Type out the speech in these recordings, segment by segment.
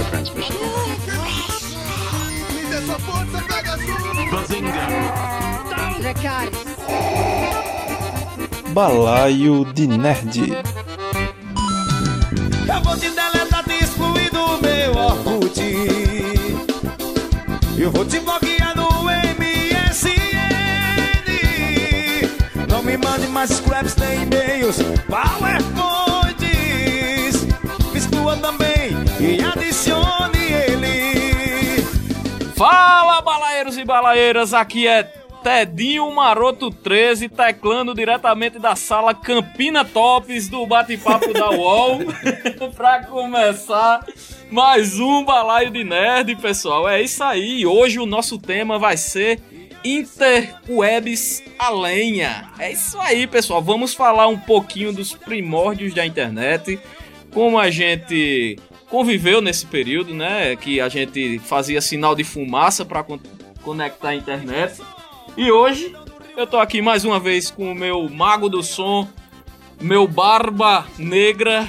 power transmission. Balaio de Nerd. Eu vou te deletar, te excluir do meu Orkut. Eu vou te bloquear no MSN. Não me mande mais scraps nem e-mails, PowerPoints. Fala, balaeiros e balaeiras, aqui é Tedinho Maroto 13, teclando diretamente da sala Campina Tops do bate-papo da UOL. pra começar mais um balaio de nerd, pessoal. É isso aí. Hoje o nosso tema vai ser Interwebs a lenha. É isso aí, pessoal. Vamos falar um pouquinho dos primórdios da internet, como a gente conviveu nesse período, né? Que a gente fazia sinal de fumaça para conectar a internet. E hoje eu tô aqui mais uma vez com o meu mago do som, meu barba negra,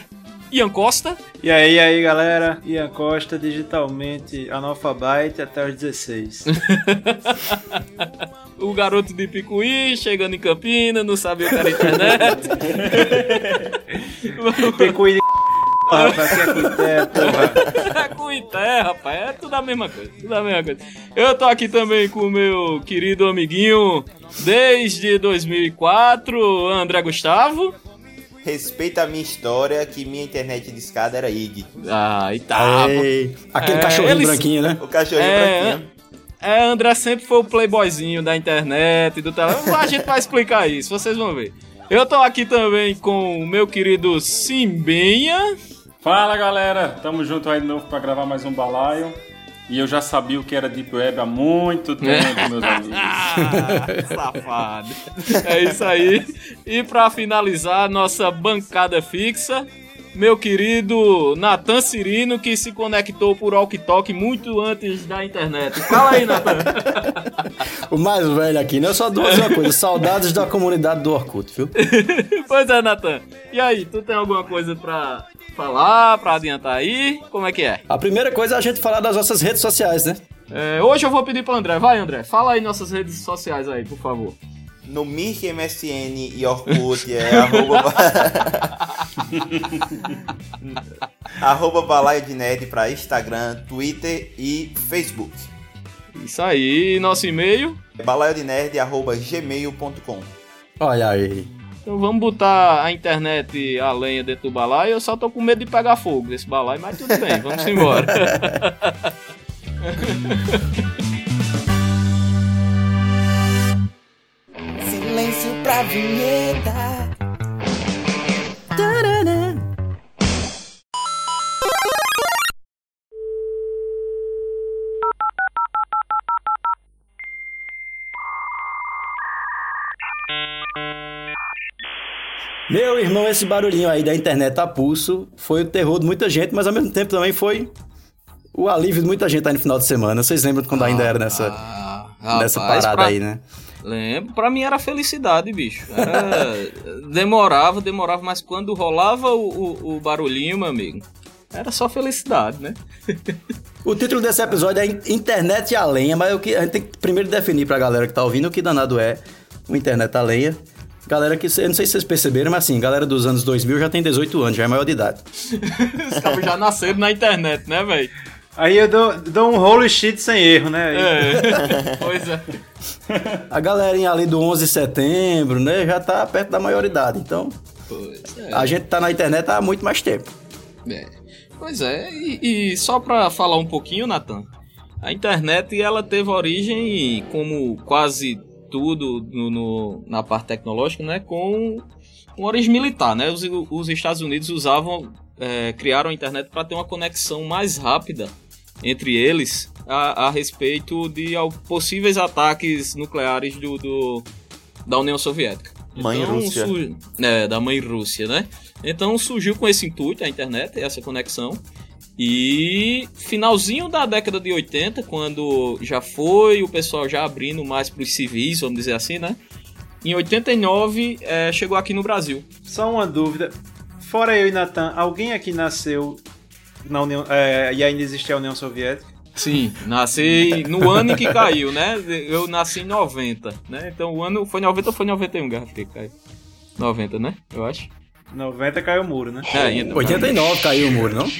Ian Costa. E aí, e aí, galera? Ian Costa, digitalmente analfabete até os 16. o garoto de Picuí, chegando em Campina, não sabia o que era internet. Picuí de rapaz, aqui é Cuité, porra. É Cuité, rapaz, é tudo a mesma coisa, tudo a mesma coisa. Eu tô aqui também com o meu querido amiguinho desde 2004, André Gustavo. Respeita a minha história que minha internet de escada era IG. Ah, e tá. Ei, aquele cachorrinho eles- branquinho, né? O cachorrinho É, branquinho. É, André sempre foi o playboyzinho da internet, do telefone. A gente vai explicar isso, vocês vão ver. Eu tô aqui também com o meu querido Simbenha. Fala galera, tamo junto aí de novo pra gravar mais um balaio. E eu já sabia o que era Deep Web há muito tempo, meus amigos. Ah, safado. É isso aí. E pra finalizar, nossa bancada fixa, meu querido Natan Cirino, que se conectou por walkie-talkie muito antes da internet. Fala aí, Natan. O mais velho aqui, né? Eu só dou uma coisa, saudades da comunidade do Orkut, viu? pois é, Natan. E aí, tu tem alguma coisa pra falar, pra adiantar aí? Como é que é? A primeira coisa é a gente falar das nossas redes sociais, né? É, hoje eu vou pedir pro André. Vai, André. Fala aí nossas redes sociais aí, por favor. No Mirk, MSN e Orkut é arroba... arroba balaio de nerd pra Instagram, Twitter e Facebook. Isso aí, nosso e-mail. Balaio de nerd arroba gmail.com Olha aí. Então vamos botar a internet a lenha dentro do balaio. Eu só tô com medo de pegar fogo desse balaio, mas tudo bem, vamos embora. Silêncio pra vinheta. Meu irmão, esse barulhinho aí da internet a pulso foi o terror de muita gente, mas ao mesmo tempo também foi o alívio de muita gente aí no final de semana. Vocês lembram quando ainda era nessa, Ah, nessa rapaz, parada pra- aí, né? Lembro, pra mim era felicidade, bicho. Era- demorava, demorava, mas quando rolava o, o- o barulhinho, meu amigo, era só felicidade, né? O título desse episódio é In- Internet a lenha, mas o que a gente tem que primeiro definir pra galera que tá ouvindo o que danado é o Internet a lenha. Galera que, eu não sei se vocês perceberam, mas assim, galera dos anos 2000 já tem 18 anos, já é maior de idade. Os cabos já nasceram na internet, né, velho? Aí eu dou, dou um holy shit sem erro, né? É. pois é. A galerinha ali do 11 de setembro, né, já tá perto da maioridade, então Pois é. a gente tá na internet há muito mais tempo. É. Pois é, e, e só pra falar um pouquinho, Nathan, a internet ela teve origem, como quase tudo no, no- na parte tecnológica, né, com, com origem militar, né? Os, os Estados Unidos usavam, é, criaram a internet para ter uma conexão mais rápida entre eles a, a respeito de ao- possíveis ataques nucleares do, do- da União Soviética. Mãe Rússia. su- é, da mãe Rússia, né? Então surgiu com esse intuito a internet, essa conexão. E finalzinho da década de 80, quando já foi o pessoal já abrindo mais para os civis, vamos dizer assim, né? Em 89 é, chegou aqui no Brasil. Só uma dúvida. Fora eu e Natan, alguém aqui nasceu na União, é, e ainda existia a União Soviética. Sim, nasci no ano em que caiu, né? Eu nasci em 90, né? Então o ano foi 90 ou foi 91, Guerra Fria que caiu? 90, né? Eu acho. 90 caiu o muro, né? É, ainda. 89 caiu o muro, não?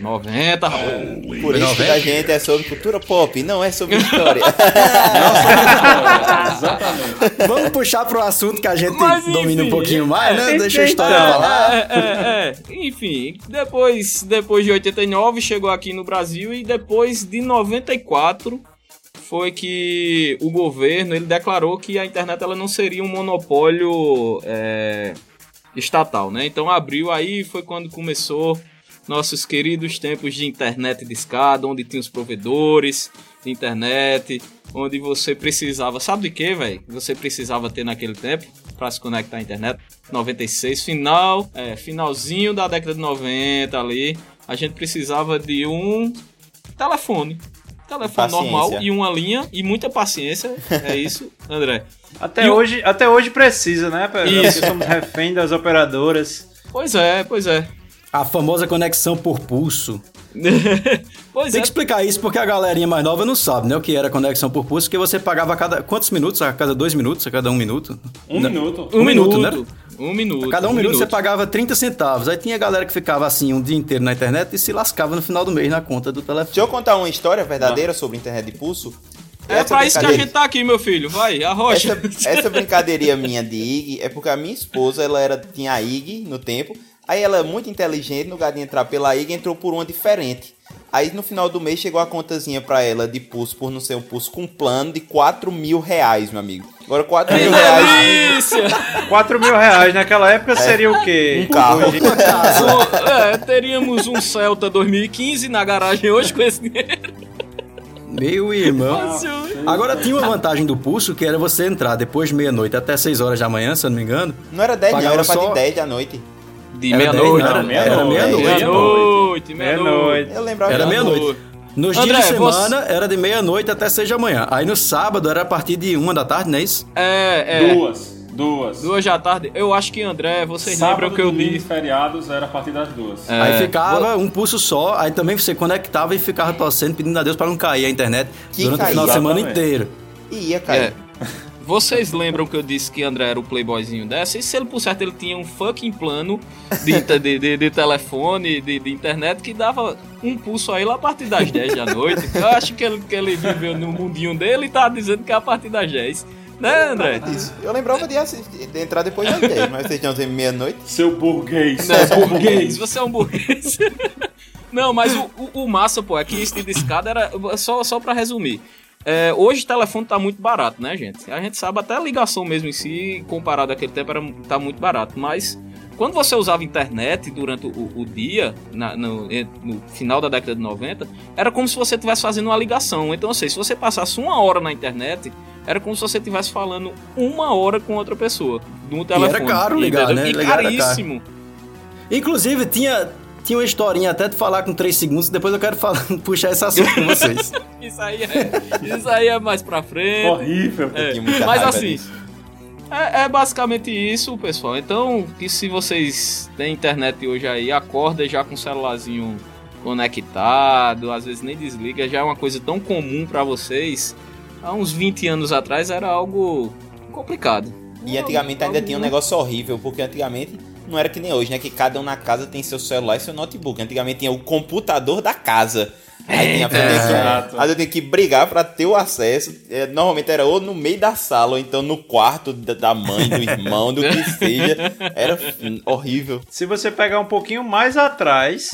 90, rapaz. Por isso que a gente é sobre cultura pop, não é sobre história. Exatamente. Vamos puxar pro assunto que a gente Mas, domina um enfim, pouquinho mais, né? é, Deixa a história então. falar. É, é, é. Enfim, depois, depois de 89 chegou aqui no Brasil e depois de 94 foi que o governo ele declarou que a internet ela não seria um monopólio é, estatal, né? Então abriu aí foi quando começou nossos queridos tempos de internet de escada, onde tinha os provedores de internet, onde você precisava, sabe de quê, velho? Você precisava ter naquele tempo para se conectar à internet. 96, final, é, finalzinho da década de 90 ali, a gente precisava de um telefone. Telefone Paciência. normal e uma linha e muita paciência. É isso, André. Até, E o- hoje, até hoje precisa, né? Porque Isso. somos refém das operadoras. Pois é, pois é. A famosa conexão por pulso. pois Tem é. que explicar isso porque a galerinha mais nova não sabe, né? O que era conexão por pulso, porque você pagava a cada. Quantos minutos? A cada dois minutos? A cada um minuto? Um minuto. Um, Um minuto, minuto, né? Um minuto. A cada um, um minuto, você pagava 30 centavos. Aí tinha galera que ficava assim um dia inteiro na internet e se lascava no final do mês na conta do telefone. Deixa eu contar uma história verdadeira sobre internet de pulso. É Essa pra isso que a gente tá aqui, meu filho. Vai, arrocha. Essa, essa brincadeirinha minha de IG é porque a minha esposa, ela era, tinha a IG no tempo, aí ela é muito inteligente, no lugar de entrar pela IG, entrou por uma diferente. Aí no final do mês chegou a contazinha pra ela de pulso, por não ser um pulso, com um plano de 4 mil reais, meu amigo. Agora 4 mil reais, Delícia! 4 mil reais naquela época seria o quê? um carro. Hoje- Um- é, teríamos um Celta 2015 na garagem hoje com esse dinheiro. Meu irmão. Agora tinha uma vantagem do pulso que era você entrar depois de meia-noite até 6 horas da manhã, se eu não me engano. Não era 10 não, era pra só- de 10 da noite. De meia-noite. 10, não, Era meia-noite. Meia-noite. Meia-noite. Eu lembrava Era meia-noite. Nos André, dias de você- semana era de meia-noite até 6 da manhã. Aí no sábado era a partir de uma da tarde, não é isso? É, é. Duas. Duas. Duas da tarde. Eu acho que, André, vocês Sábado, lembram que eu disse. feriados era a partir das duas. É, Aí ficava um pulso só, aí também você conectava e ficava torcendo, pedindo a Deus para não cair a internet Que durante o caía, final de semana exatamente. inteiro. E ia cair. É. Vocês lembram que eu disse que André era o playboyzinho dessa? E se ele, por certo, ele tinha um fucking plano de, de, de- de telefone, de, de internet, que dava um pulso a ele a partir das 10 da noite. Eu acho que ele, que ele viveu no mundinho dele e tá dizendo que é a partir das 10. Né, André? Isso. Eu lembrava de, assistir- de entrar depois das 10, mas vocês dizendo meia-noite. Seu burguês. Não, é burguês, você é um burguês. Não, mas o, o, o massa, pô, é que esse de escada era. Só, só pra resumir. É, hoje o telefone tá muito barato, né, gente? A gente sabe até a ligação mesmo em si, comparado àquele tempo, era, tá muito barato. Mas quando você usava internet durante o, o dia, na- no, no final da década de 90, era como se você estivesse fazendo uma ligação. Então, assim, se você passasse uma hora na internet, era como se você estivesse falando uma hora com outra pessoa no telefone. caro ligar, entendeu? né? E Ligar era caríssimo. Inclusive, tinha, tinha uma historinha até de falar com 3 segundos, depois eu quero falar, puxar esse assunto com vocês. Isso aí é, isso aí é mais pra frente. Horrível. É, mas assim, é, é basicamente isso, pessoal. Então, que se vocês têm internet hoje aí, acorda já com o celularzinho conectado, às vezes nem desliga, já é uma coisa tão comum pra vocês. Há uns 20 anos atrás era algo complicado. E antigamente ainda tinha um negócio horrível, porque antigamente não era que nem hoje, né? Que cada um na casa tem seu celular e seu notebook. Antigamente tinha o computador da casa. Aí tinha, eu tinha que, aí eu tinha que brigar pra ter o acesso. É, normalmente era ou no meio da sala, ou então no quarto da, da mãe, do irmão, do que seja. Era horrível. Se você pegar um pouquinho mais atrás,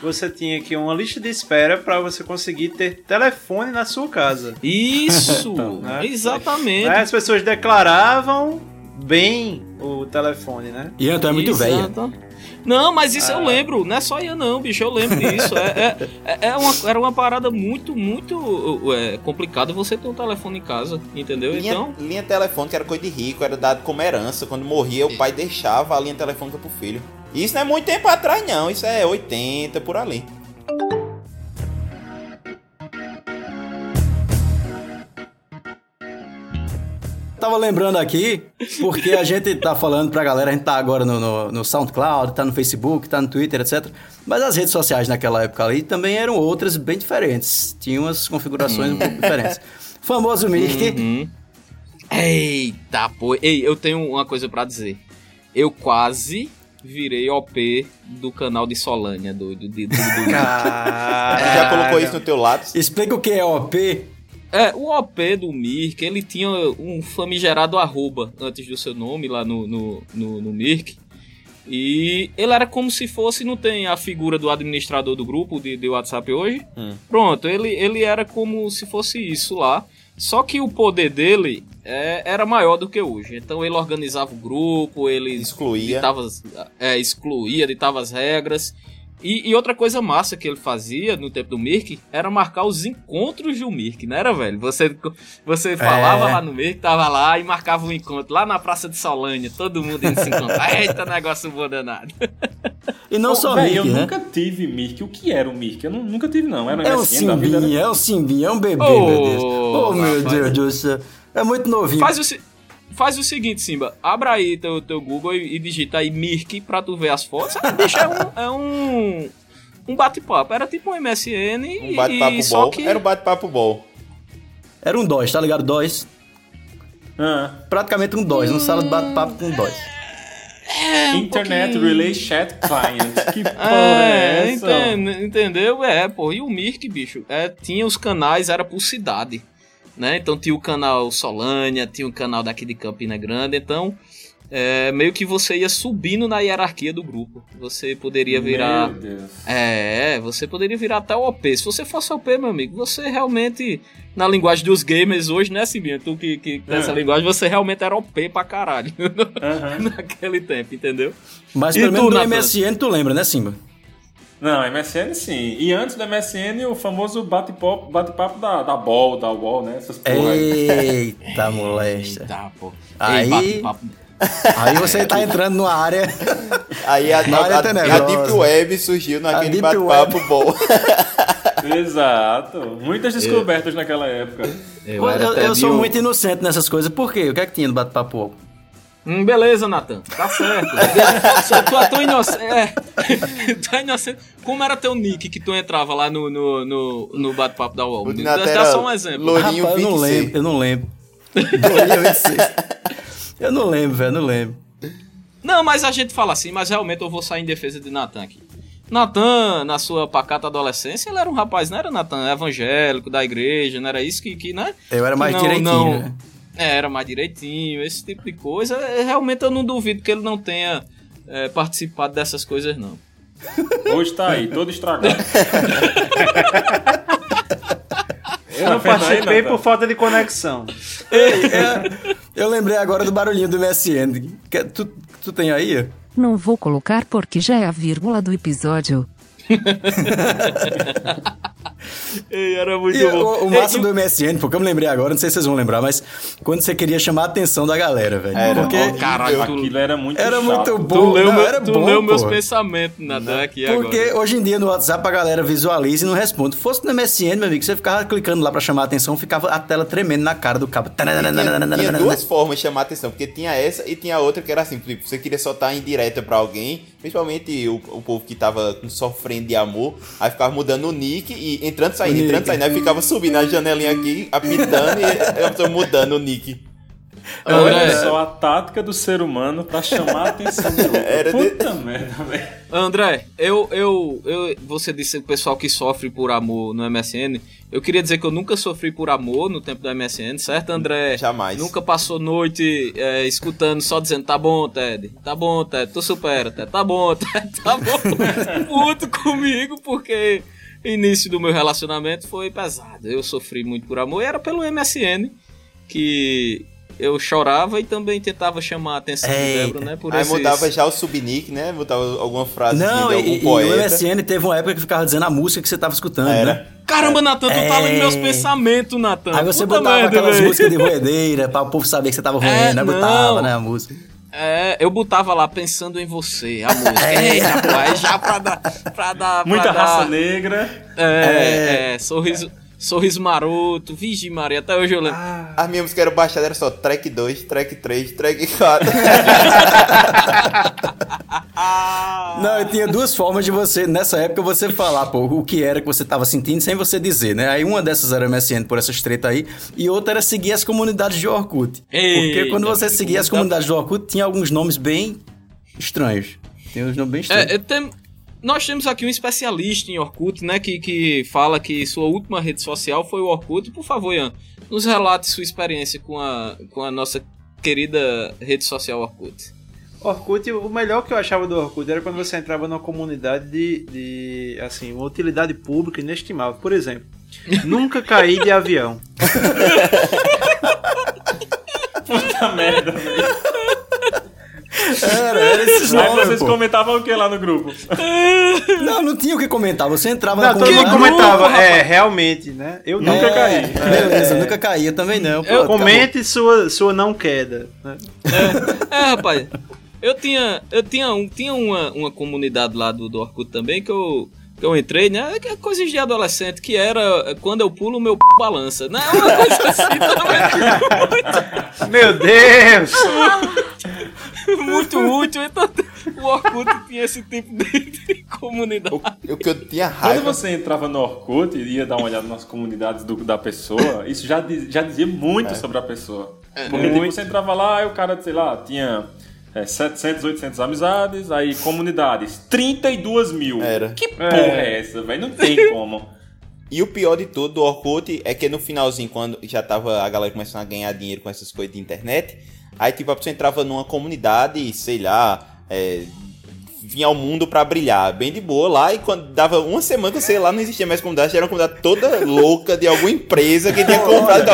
você tinha aqui uma lista de espera para você conseguir ter telefone na sua casa. Isso! né? exatamente. Aí as pessoas declaravam bem o telefone, né? E então é muito velha. Exato. Não, mas isso eu lembro, não é só Ian não, bicho, eu lembro disso. É, é, é- é uma, era uma parada muito, muito uh, é, complicada você ter um telefone em casa, entendeu? Linha, Então, linha telefônica era coisa de rico, era dado como herança. Quando morria, o pai deixava a linha telefônica pro filho. Isso não é muito tempo atrás, não. Isso é 80 por ali. Tava lembrando aqui, porque a gente tá falando pra galera, a gente tá agora no, no, no SoundCloud, tá no Facebook, tá no Twitter, etc. Mas as redes sociais naquela época ali também eram outras bem diferentes. Tinham umas configurações um pouco diferentes. Famoso Mirk. Uhum. Eita, pô. Ei, eu tenho uma coisa pra dizer. Eu quase virei OP do canal de Solânia, do, do, do, do, do- já colocou isso no teu lápis? Explica o que é OP. É, o OP do Mirk, ele tinha um famigerado arroba antes do seu nome lá no, no, no, no Mirk. E ele era como se fosse, não tem a figura do administrador do grupo de, de WhatsApp hoje? Pronto, ele, ele era como se fosse isso lá. Só que o poder dele é, era maior do que hoje. Então ele organizava o grupo, ele Excluía. ditava, é, excluía, ditava as regras. E, e outra coisa massa que ele fazia no tempo do Mirk era marcar os encontros do Mirk, não era, velho? Você, você falava É. lá no Mirk, tava lá e marcava um encontro lá na Praça de Solânia, todo mundo indo se encontrar. Eita, negócio bom danado. E não só véi, Mirk, eu né? nunca tive Mirk. O que era o Mirk? Eu nu- nunca tive, não. Era É um vida, simbinha, era- é um simbinha, é um bebê, Ô, meu Deus. Oh, meu rapaz. Deus do céu. É muito novinho. Faz o, faz o seguinte, Simba, abra aí teu, teu Google e, e digita aí Mirk pra tu ver as fotos. Ah, bicho, é um, é um, um bate-papo. Era tipo um MSN Um e, bate-papo só bom. que... Era um bate-papo bom. Era um DOS, tá ligado? DOS. Ah, Praticamente um DOS, uma sala de bate-papo com DOS. Internet Relay Chat Client. Que porra É, é essa? enten- entendeu? É, pô. E o Mirk, bicho, é, tinha os canais, era por cidade. Né? Então tinha o canal Solânia, tinha o canal daqui de Campina Grande. Então, é, meio que você ia subindo na hierarquia do grupo. Você poderia virar. Meu Deus. É, você poderia virar até o OP. Se você fosse OP, meu amigo, você realmente, na linguagem dos gamers hoje, né, Simbinha? Tu que, que tem essa É. linguagem, você realmente era OP pra caralho. Aham. Naquele tempo, entendeu? Mas E pelo menos Nathan? MSN tu lembra, né, Simba? Não, MSN sim. E antes do MSN, o famoso bate-papo bate -papo da, da Ball, da Wall, né? Essas porra aí. Eita, molesta. Tá, pô. Aí- Ei. Aí você tá entrando numa área. Aí a, Na área a, a. Deep Web surgiu naquele bate-papo bom. Exato. Muitas descobertas naquela época. Eu, Eu, eu- eu sou muito inocente nessas coisas. Por quê? O que é que tinha no bate-papo? Hum, beleza, Nathan. Tá certo. Só tu é tão inocente. É. tu é inocente. Como era teu nick que tu entrava lá no, no, no, no bate-papo da UOL? Dá, Nathan dá era só um exemplo. Lourinho Rapaz, eu não 26. lembro. Eu não lembro. Lourinho 26. Eu não lembro, velho. Não lembro. Não, mas a gente fala assim, mas realmente eu vou sair em defesa de Natan aqui. Natan, na sua pacata adolescência, ele era um rapaz, não era Natan evangélico, da igreja, não era isso que, que né? Eu era mais Não, direitinho, não. né? É, era mais direitinho, esse tipo de coisa. É, Realmente eu não duvido que ele não tenha é, participado dessas coisas, não. Hoje tá aí, todo estragado. Eu não Tá participei por falta de conexão. Ei, é, eu lembrei agora do barulhinho do MSN. Que- Tu, tu tem aí? Não vou colocar porque já é a vírgula do episódio. Ei, era muito E bom. o, o Ei, massa e- do MSN, porque eu me lembrei agora, não sei se vocês vão lembrar, mas quando você queria chamar a atenção da galera, velho. Era. Porque Ó, Caralho, Aquilo era muito era chato. muito bom. tu leu, não, meu- era tu bom, leu meus pensamentos, Natan, aqui Porque agora. hoje em dia no WhatsApp a galera visualiza e não responde. Fosse no MSN, meu amigo, você ficava clicando lá pra chamar a atenção, ficava a tela tremendo na cara do cabo. Tinha, tinha duas formas de chamar a atenção, porque tinha essa e tinha outra que era assim, tipo, você queria soltar indireta pra alguém, principalmente o, o povo que tava sofrendo de amor, aí ficava mudando o nick e entrando saindo, entrando saindo, aí ficava subindo a janelinha aqui, apitando e eu tô mudando o nick. Olha André. só a tática do ser humano pra chamar a atenção do outro. Era de- Puta merda, velho. André, eu, eu, eu, você disse o pessoal que sofre por amor no MSN. Eu queria dizer que eu nunca sofri por amor no tempo do MSN, certo, André? Jamais. Nunca passou noite é, escutando, só dizendo, tá bom, Ted, tá bom, Ted, tu supera, Ted, tá bom, Ted, tá bom. Puto comigo, porque início do meu relacionamento foi pesado. Eu sofri muito por amor e era pelo MSN que eu chorava e também tentava chamar a atenção de Eita. Débora, né? Por Aí esses- mudava já o subnick, né? Botava alguma frase Não, de e, algum e o poeta. MSN teve uma época que ficava dizendo a música que você tava escutando, Era. né? Caramba, Natan, tu tá lendo É. meus pensamentos, Natan. Aí você Puta botava merda, aquelas velho. músicas de roedeira pra o povo saber que você tava ruim, É, né? não. Botava, né, a música. É, eu botava lá pensando em você, a música. Eita, rapaz, já pra dar. Pra dar pra Muita dar- raça negra. É, é, sorriso. Sorriso Maroto, Vigi Maria, até hoje eu lembro. As minhas músicas eram baixadas, era só track 2, track 3, track 4. Não, eu tinha duas formas de você, nessa época, você falar, pô, o que era que você tava sentindo sem você dizer, né? Aí uma dessas era MSN por essas treta aí, e outra era seguir as comunidades de Orkut. Porque quando você seguia as comunidades de Orkut, tinha alguns nomes bem estranhos. Tem uns nomes bem estranhos. É, eu tem- nós temos aqui um especialista em Orkut, né, que, que fala que sua última rede social foi o Orkut. Por favor, Ian, nos relate sua experiência com a, com a nossa querida rede social Orkut. Orkut, o melhor que eu achava do Orkut era quando você entrava numa comunidade de, de assim, uma utilidade pública inestimável. Por exemplo, nunca caí de avião. Puta merda, velho. Era, era esses Aí nomes, vocês pô. comentavam o que lá no grupo? Não, não tinha o que comentar. Você entrava Não, na todo mundo comentava, é, realmente, né? Eu nunca É, caí. Beleza, É. nunca caía também não. Pô, Eu- acabou. Comente sua, sua não queda. né? É, rapaz. Eu tinha, eu tinha, um, tinha uma, uma comunidade lá do, do Orkut também que eu, que eu entrei, né? Que é coisas de adolescente, que era é, quando eu pulo, meu p balança. Né? Uma coisa assim também. Meu Deus! Muito útil. Então, o Orkut tinha esse tipo de, de comunidade. O, o que eu tinha Quando raiva. você entrava no Orkut e ia dar uma olhada nas comunidades do- da pessoa, isso já, diz- já dizia muito sobre a pessoa. Porque tipo, você entrava lá e o cara, sei lá, tinha é, 700, 800 amizades, aí comunidades, 32 mil. Era. Que porra é, essa, velho? Não tem como. E o pior de tudo do Orkut é que no finalzinho, quando já tava a galera começando a ganhar dinheiro com essas coisas de internet, aí tipo, a pessoa entrava numa comunidade, sei lá, é, vinha ao mundo pra brilhar, bem de boa lá, e quando dava uma semana, sei lá, não existia mais comunidade, era uma comunidade toda louca de alguma empresa que tinha comprado.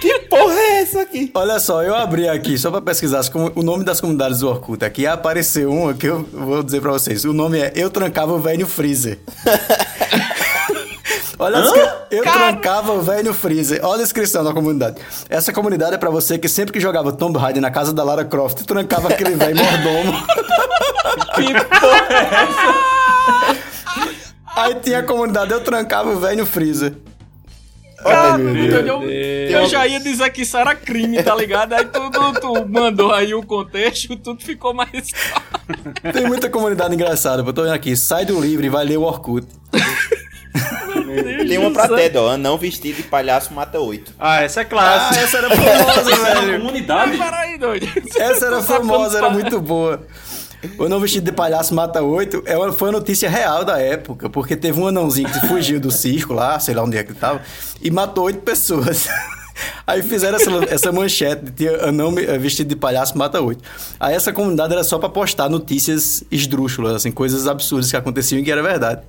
Que porra é essa aqui? Olha só, eu abri aqui só pra pesquisar o nome das comunidades do Orkut. Aqui apareceu uma que eu vou dizer pra vocês. O nome é Eu Trancava o Velho Freezer. Olha a descri- Eu trancava o velho freezer. Olha a descrição da comunidade. Essa comunidade é pra você que sempre que jogava Tomb Raider na casa da Lara Croft, trancava aquele velho mordomo. Que porra é essa? Aí tinha a comunidade Eu Trancava o Velho Freezer. Cara, eu, eu já ia dizer que isso era crime, tá ligado? Aí tu, tu, tu mandou aí o contexto, tudo ficou mais. Tem muita comunidade engraçada. Eu tô vendo aqui. Sai do livro e vai ler o Orkut. Tem uma pra TED, ó, anão vestido de palhaço mata oito. Ah, essa é Ah, clássica. essa era famosa, velho. comunidade? Peraí, doido. Essa era famosa, era muito boa. O não vestido de palhaço mata oito é uma- foi uma notícia real da época, porque teve um anãozinho que fugiu do circo lá, sei lá onde é que ele tava, e matou oito pessoas. Aí fizeram essa, essa manchete de anão eh, vestido de palhaço mata oito. Aí essa comunidade era só pra postar notícias esdrúxulas, assim, coisas absurdas que aconteciam e que era verdade.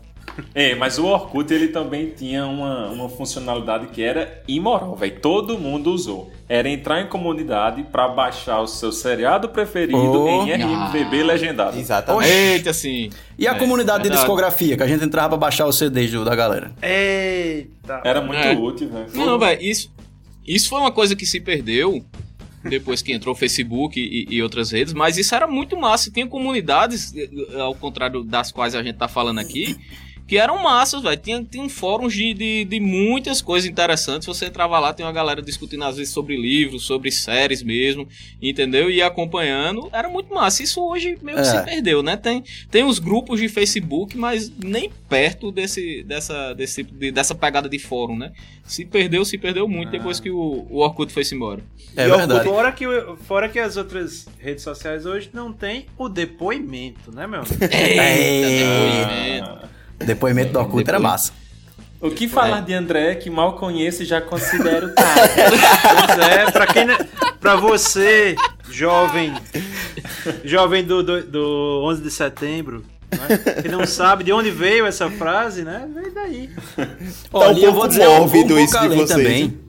É, mas o Orkut ele também tinha uma, uma funcionalidade que era imoral, velho. Todo mundo usou. Era entrar em comunidade pra baixar o seu seriado preferido Oh. em RMVB legendado. Exatamente. Eita, sim. E a É, comunidade de verdade. discografia, que a gente entrava pra baixar os CDs da galera. Eita. Era muito É. útil, velho. Não, velho, isso, isso foi uma coisa que se perdeu depois que entrou o Facebook e, e outras redes, mas isso era muito massa. Tinha comunidades, eh, ao contrário das quais a gente tá falando aqui, que eram massas, velho. Tinha, tinha fóruns de, de, de muitas coisas interessantes. Você entrava lá, tem uma galera discutindo às vezes sobre livros, sobre séries mesmo, entendeu? E ia acompanhando. Era muito massa. Isso hoje meio que É. se perdeu, né? Tem, tem os grupos de Facebook, mas nem perto desse, dessa, desse, de- dessa pegada de fórum, né? Se perdeu, se perdeu muito depois que o, o Orkut foi-se embora. É E, verdade. Fora que, fora que as outras redes sociais hoje não tem o depoimento, né, meu? Depoimento. Depoimento do Orkut era Depois- massa. O que falar de André que mal conheço e já considero cara? Pois é, pra quem. Pra você, jovem. Jovem do, do, do 11 de setembro. Né? Que não sabe de onde veio essa frase, né? Veio daí. Olha, um eu vou pouco dizer um, um mórbido pouco isso de vocês, também.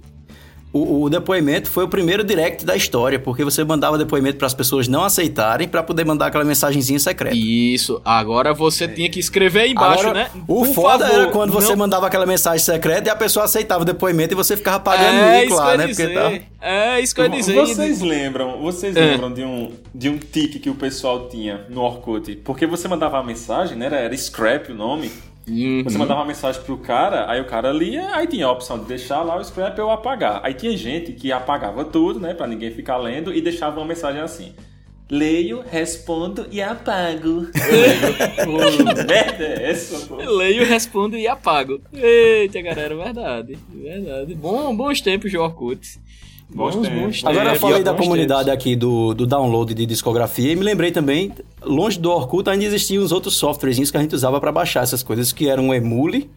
O, o depoimento foi o primeiro direct da história, porque você mandava depoimento para as pessoas não aceitarem para poder mandar aquela mensagenzinha secreta. Isso, agora você tinha que escrever aí embaixo, Agora, né? O Por foda favor, era quando você não- mandava aquela mensagem secreta e a pessoa aceitava o depoimento e você ficava pagando É mico lá, né? dizer. Porque tá... É isso que eu ia dizer. Vocês lembram, vocês É. lembram de um, de um tique que o pessoal tinha no Orkut? Porque você mandava a mensagem, né? Era, era Scrap o nome. Uhum. Você mandava uma mensagem pro cara, aí o cara lia, aí tinha a opção de deixar lá o scrap ou apagar. Aí tinha gente que apagava tudo, né, pra ninguém ficar lendo, e deixava uma mensagem assim. Leio, respondo e apago. Que merda é essa, pô? Leio, respondo e apago. Eita, galera, verdade. Verdade. Bom, bons tempos de Orkut. Bons tempos. Agora eu tempos, falei da bons comunidade tempos. aqui do, do download de discografia e me lembrei também, longe do Orkut ainda existiam uns outros softwarezinhos que a gente usava pra baixar essas coisas, que eram o Emule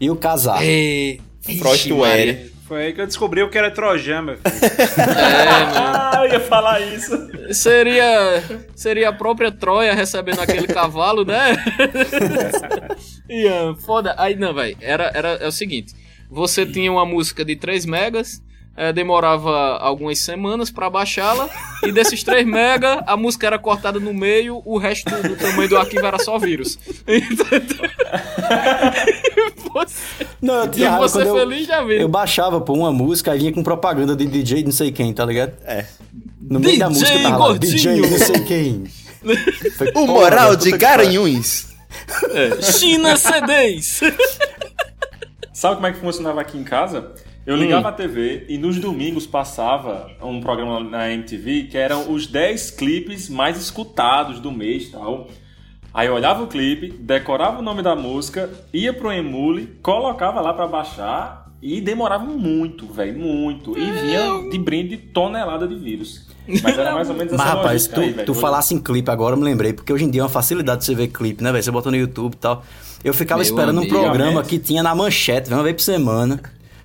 e o Casar. Ei, Frostware. Foi aí que eu descobri o que era Trojan, meu filho. Ah, eu ia falar isso. Seria, seria a própria Troia recebendo aquele cavalo, né? Ian, foda. Aí não, velho. Era, era é o seguinte: você tinha uma música de 3 megas, eh, demorava algumas semanas pra baixá-la, e desses 3 mega, a música era cortada no meio, o resto do, tamanho do arquivo era só vírus. Entendeu? você, Não, eu tinha você quando eu, feliz já viu. eu baixava por uma música e vinha com propaganda de DJ não sei quem, tá ligado? É. No meio da música tava lá. DJ não sei quem. Foi, O porra, moral de Garanhuns. China CDs! Sabe como é que funcionava aqui em casa? Eu ligava a TV e nos domingos passava um programa na MTV que eram os 10 clipes mais escutados do mês e tal. Aí eu olhava o clipe, decorava o nome da música, ia pro Emule, colocava lá pra baixar e demorava muito, velho, muito. E vinha de brinde tonelada de vírus. Mas era mais ou menos essa Mas, rapaz, tu, aí, tu falasse em clipe agora, eu me lembrei, porque hoje em dia é uma facilidade de você ver clipe, né, velho? Você bota no YouTube e tal. Eu ficava Meu esperando um amigo. programa que tinha na manchete, uma vez por semana.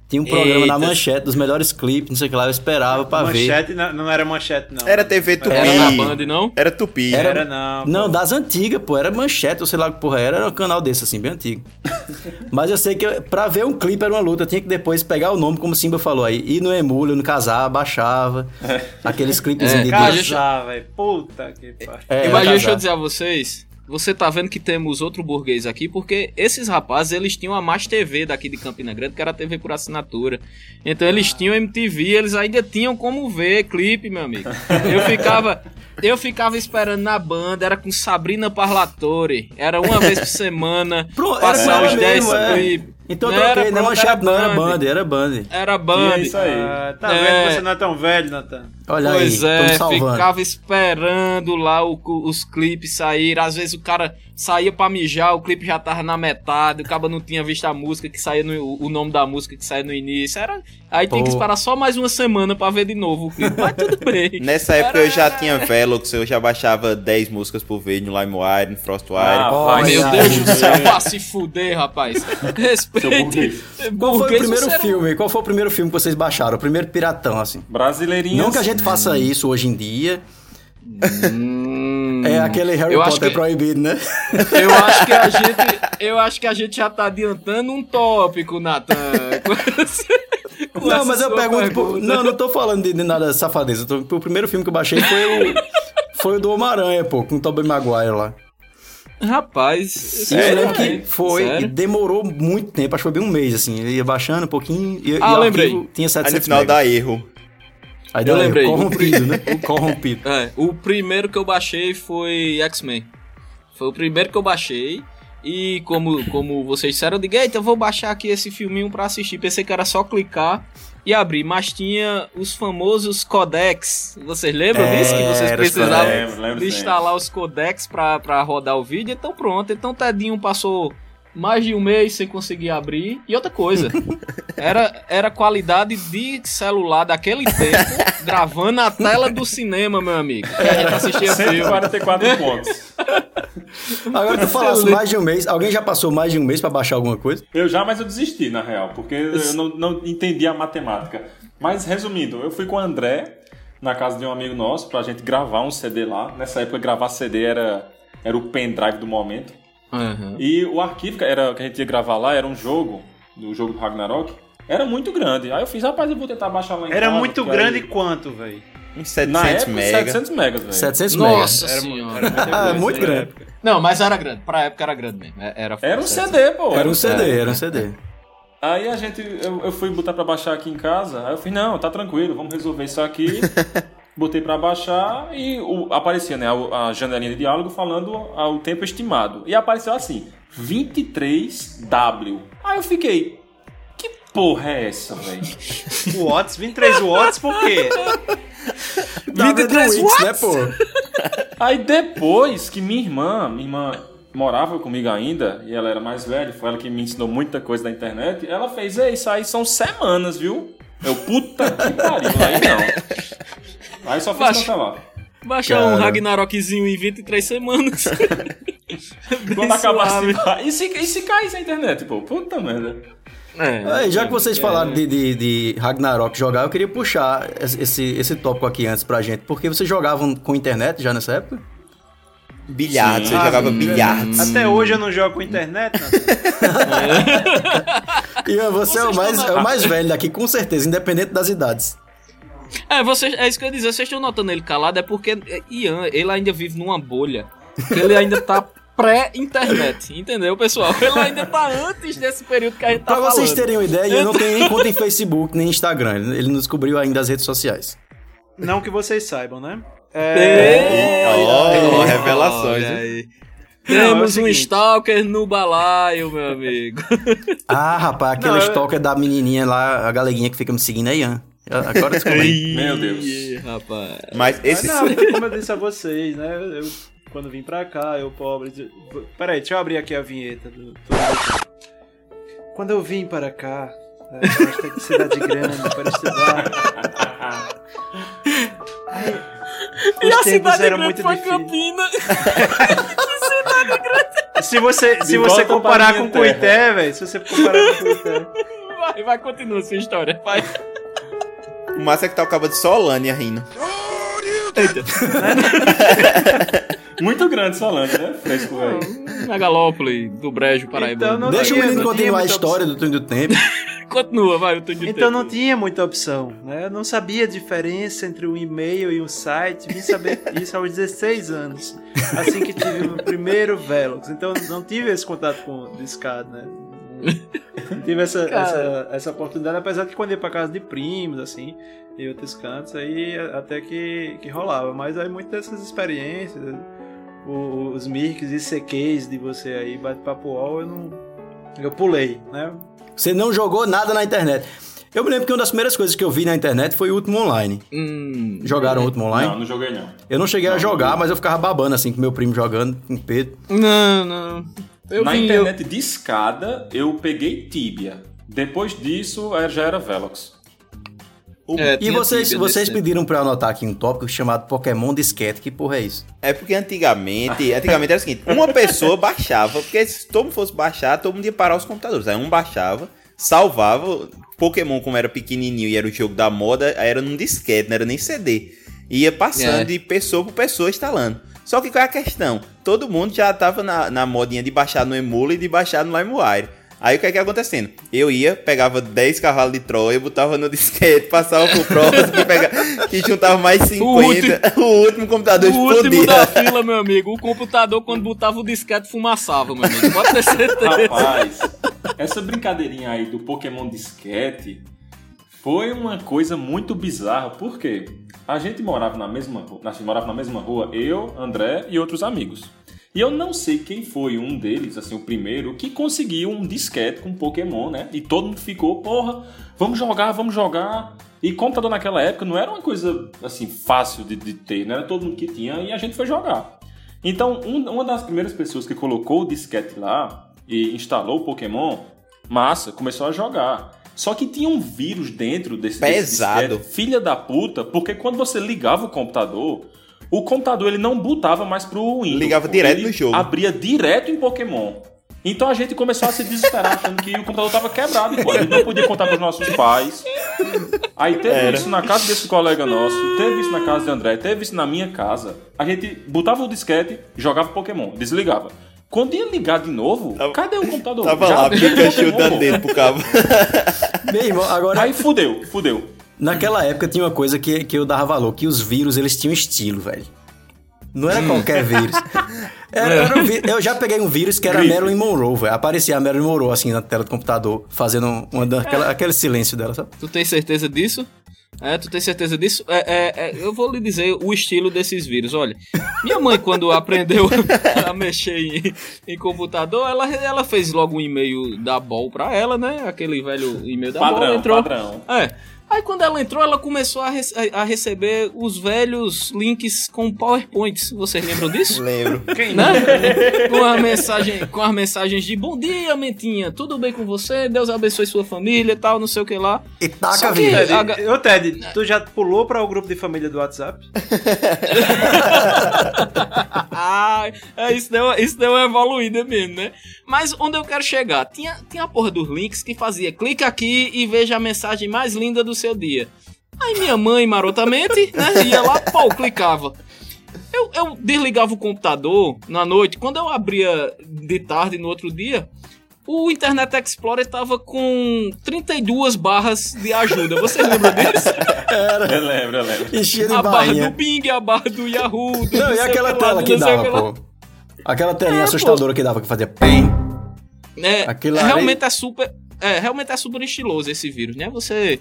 Tinha um programa na Eita. manchete dos melhores clipes, não sei o que lá, eu esperava pra ver. Manchete não, não era manchete, não. Era TV Tupi. Era na Band, não? Era Tupi. Era- Era não. Não, das antigas, pô, era manchete, ou sei lá que porra era, era um canal desse, assim, bem antigo. Mas eu sei que eu- pra ver um clipe era uma luta, eu tinha que depois pegar o nome, como o Simba falou aí, ir no Emule, no casar, baixava, aqueles clipes É, de... Casar, velho. Puta que pariu. é, no deixa eu dizer a vocês, você tá vendo que temos outro burguês aqui, porque esses rapazes, eles tinham a Mais TV daqui de Campina Grande, que era a TV por assinatura. Então eles tinham MTV, eles ainda tinham como ver clipe, meu amigo. Eu ficava, eu ficava esperando na banda, era com Sabrina Parlatore, era uma vez por semana, Pronto, passar os 10 mesmo, é. clipes. Então eu Não era troquei, não é pronto, manchete, não, era Band. Band, era Band. Era banda. é isso aí. Ah, tá É. vendo que você não é tão velho, Natan? Olha Pois aí, é, tô salvando. ficava esperando lá o- os clipes saírem. Às vezes o cara saía pra mijar, o clipe já tava na metade, o cara não tinha visto a música que saía no, o nome da música que saía no início. Era, aí tem que Pô. esperar só mais uma semana pra ver de novo o clipe. Mas tudo bem. Nessa época Era- eu já tinha Velox, eu já baixava 10 músicas por vez no LimeWire, no Frostwire. Ah, Olha Meu. Deus do céu, vá se fuder, rapaz. Respeite. burguês. Qual foi o primeiro era filme? Qual foi o primeiro filme que vocês baixaram? O primeiro piratão, assim. Brasileirinhos. Não que a gente faça isso hoje em dia. Hum, É aquele Harry Potter que- proibido, né? Eu acho que a gente, eu acho que a gente já tá adiantando um tópico, Natan. Não, mas eu pergunto. por-. Não, não tô falando de, de nada safadeza. Tô- o primeiro filme que eu baixei foi o. Foi o do Homem-Aranha, pô, com o Tobey Maguire lá. Rapaz, E eu lembro que foi e Sério? demorou muito tempo, acho que foi bem um mês, assim. Ele ia baixando um pouquinho e, Ah, e lembrei. tinha Aí 700 no final megas. dá erro. Aí Eu deu lembrei. corrompido, né? corrompido. É, o primeiro que eu baixei foi X-Men. Foi o primeiro que eu baixei. E como, como vocês disseram, eu digo, eita, eu vou baixar aqui esse filminho pra assistir. Pensei que era só clicar e abrir, mas tinha os famosos codecs. Vocês lembram É, disso? Que vocês precisavam codecs, lembro de sim. instalar os codecs pra, pra rodar o vídeo. Então pronto, então Tedinho passou mais de um mês sem conseguir abrir. E outra coisa, era, era qualidade de celular daquele tempo, gravando a tela do cinema, meu amigo. Que a gente assistia filme. 144 pontos. Agora tu falasse mais de um mês. Alguém já passou mais de um mês pra baixar alguma coisa? Eu já, mas eu desisti, na real, porque eu não, não entendi a matemática. Mas, resumindo, eu fui com o André na casa de um amigo nosso pra gente gravar um CD lá. Nessa época, gravar CD era, era o pendrive do momento. Uhum. E o arquivo que, era, que a gente ia gravar lá era um jogo, do jogo do Ragnarok. Era muito grande. Aí eu fiz, rapaz, eu vou tentar baixar lá em Era casa, muito grande aí- quanto, velho? Uns 700 Na época, mega. 700 megas, velho. 700 Nossa megas. senhora. Ah, muito Na grande. época. Não, mas era grande. Pra época era grande mesmo. É- Era, Era um. CD, pô. Era um CD, era um CD. Aí a gente, eu, eu fui botar pra baixar aqui em casa, aí eu fiz, não, tá tranquilo, vamos resolver isso aqui. Botei pra baixar e o- aparecia, né, a, a janelinha de diálogo falando ao tempo estimado. E apareceu assim, 23W. Aí eu fiquei, que porra é essa, velho? Watts, 23 watts, por quê? 23 watts, né, pô? Aí depois que minha irmã, minha irmã morava comigo ainda, e ela era mais velha, foi ela que me ensinou muita coisa da internet, ela fez, isso aí são semanas, viu? Eu, puta que pariu, aí não. Aí só fiz Baixo. cancelar. Baixar um Ragnarokzinho em 23 semanas. Quando acabar e se, e se caísse a internet, pô, puta merda. É. Aí, já que vocês falaram de, de, de Ragnarok jogar, eu queria puxar esse, esse tópico aqui antes pra gente. Porque vocês jogavam com internet já nessa época? Bilhardo, você Ah, jogava sim. bilhardos. Até hoje eu não jogo com internet. Ian, você é o, Vocês mais, é o mais velho daqui, com certeza, independente das idades. É, vocês, é isso que eu ia dizer. Vocês estão notando ele calado, é porque é, Ian, ele ainda vive numa bolha. Ele ainda tá pré-internet, entendeu, pessoal? Ele ainda tá antes desse período que a gente tá Pra vocês falando. terem uma ideia, Ian não tem nem conta em Facebook, nem Instagram. Ele não descobriu ainda as redes sociais. Não que vocês saibam, né? É. Ó, Olha revelações, hein? Aí. É Temos um seguinte. stalker no balaio, meu amigo. Ah, rapaz, aquele Não, eu- stalker da menininha lá, a galeguinha que fica me seguindo é Ian. Agora eu descobri. Meu Deus. Ih, rapaz. Mas esse. Ah, não, como eu disse a vocês, né? Eu, quando vim pra cá, eu pobre. de- Peraí, deixa eu abrir aqui a vinheta do. do- Quando eu vim para cá, né, esta cidade grande, para estudar. Aí, E os a tempos cidade eram grande muito foi difíceis. Campina. Se você, se você comparar com. Coité, velho, se você comparar com Coité. Vai, vai, continua sua história. Vai. O massa é que tá o cabo de Solânia rindo. Muito grande Solange, né? Fresco, velho. Megalópole do Brejo, Paraíba. Então não Deixa o tinha- menino continuar a história do túnel do tempo. Continua, vai, eu tô de Então tempo. não tinha muita opção, né? Eu não sabia a diferença entre um e-mail e um site. Vim saber isso aos 16 anos. Assim que tive o meu primeiro Velox. Então não tive esse contato com o discado, né? Tive essa, Cara. essa, essa oportunidade, apesar que quando ia pra casa de primos, assim, e outros cantos, aí até que, que rolava. Mas aí muitas dessas experiências, o- os mirks e CQs de você aí, bate-papo UOL, eu não. Eu pulei, né? Você não jogou nada na internet. Eu me lembro que uma das primeiras coisas que eu vi na internet foi o último online. Hum, Jogaram o último online? Não, não joguei não. Eu não cheguei a Não, jogar, não. mas eu ficava babando assim com meu primo jogando, com o Pedro. não, não. Eu Na vi, internet de escada, eu peguei Tibia. Depois disso, aí já era Velox. eu... É, E vocês, vocês pediram pra eu anotar aqui um tópico chamado Pokémon Disquete. Que porra é isso? É porque antigamente, antigamente era o seguinte, uma pessoa baixava, porque se todo mundo fosse baixar, todo mundo ia parar os computadores. Aí um baixava, salvava, Pokémon como era pequenininho e era o jogo da moda, era num disquete, não era nem CD. Ia passando É. de pessoa por pessoa instalando. Só que qual é a questão? Todo mundo já tava na, na modinha de baixar no Emule e de baixar no LimeWire. Aí o que é que ia acontecendo? Eu ia, pegava 10 cavalos de Troia, botava no disquete, passava pro próximo, que, pegava, que juntava mais 50. O último, computador O último explodia. da fila, meu amigo. O computador, quando botava o disquete, fumaçava, meu amigo. Pode ter certeza. Rapaz, essa brincadeirinha aí do Pokémon Disquete foi uma coisa muito bizarra. Por quê? A gente morava na mesma rua, a gente morava na mesma rua, eu, André e outros amigos. E eu não sei quem foi um deles, assim, o primeiro, que conseguiu um disquete com Pokémon, né? E todo mundo ficou, porra, vamos jogar, vamos jogar. E computador naquela época não era uma coisa, assim, fácil de, de ter, não era todo mundo que tinha, e a gente foi jogar. Então, um- uma das primeiras pessoas que colocou o disquete lá e instalou o Pokémon, massa, começou a jogar. Só que tinha um vírus dentro desse, desse Pesado. disquete, filha da puta, porque quando você ligava o computador, o computador ele não botava mais pro Windows. Ligava direto no jogo. Abria direto em Pokémon. Então a gente começou a se desesperar, achando que o computador tava quebrado, pô. A gente não podia contar pros nossos pais. Aí teve isso na casa desse colega nosso, teve isso na casa de André, teve isso na minha casa. A gente botava o disquete, jogava Pokémon, desligava. Quando ia ligar de novo, cadê o computador? Tava Já lá, Pikachu dando dedo pro cabo. Meu irmão, agora, Aí fudeu, fudeu. naquela época tinha uma coisa que, que eu dava valor, que os vírus, eles tinham estilo, velho. Não era qualquer vírus. Era, era um vi- eu já peguei um vírus que era Gripe. Marilyn Monroe, velho. Aparecia a Marilyn Monroe, assim, na tela do computador, fazendo uma, daquela, aquele silêncio dela, sabe? Tu tem certeza disso? É, tu tem certeza disso? É, é, é, eu vou lhe dizer o estilo desses vírus. Olha, minha mãe, quando aprendeu a mexer em, em computador, ela, ela fez logo um e-mail da Bol pra ela, né? Aquele velho e-mail da Padrão, Bol. Entrou. padrão. É. Aí quando ela entrou, ela começou a, rece- a receber os velhos links com PowerPoints. Vocês lembram disso? Lembro. né? com, a mensagem, com as mensagens de bom dia, mentinha, tudo bem com você? Deus abençoe sua família e tal, não sei o que lá. E taca a vida. Ted, a- ô Ted, tu já pulou para o grupo de família do WhatsApp? Ah, é, isso, deu, isso deu uma evoluída mesmo, né? Mas onde eu quero chegar? Tinha, tinha a porra dos links que fazia clica aqui e veja a mensagem mais linda do seu dia. Aí minha mãe, marotamente, né, ia lá, pô, clicava. Eu, eu desligava o computador na noite, quando eu abria de tarde no outro dia, o Internet Explorer tava com 32 barras de ajuda. Você lembra disso? Eu lembro, eu lembro. Enchia de A barra do barrinha. Bing, a barra do Yahoo. do Não, e aquela tela do que dava, pô. Aquela telinha É, assustadora que dava, que fazia PEM. É, Aquilo ali- realmente é super. É, realmente é super estiloso esse vírus, né? Você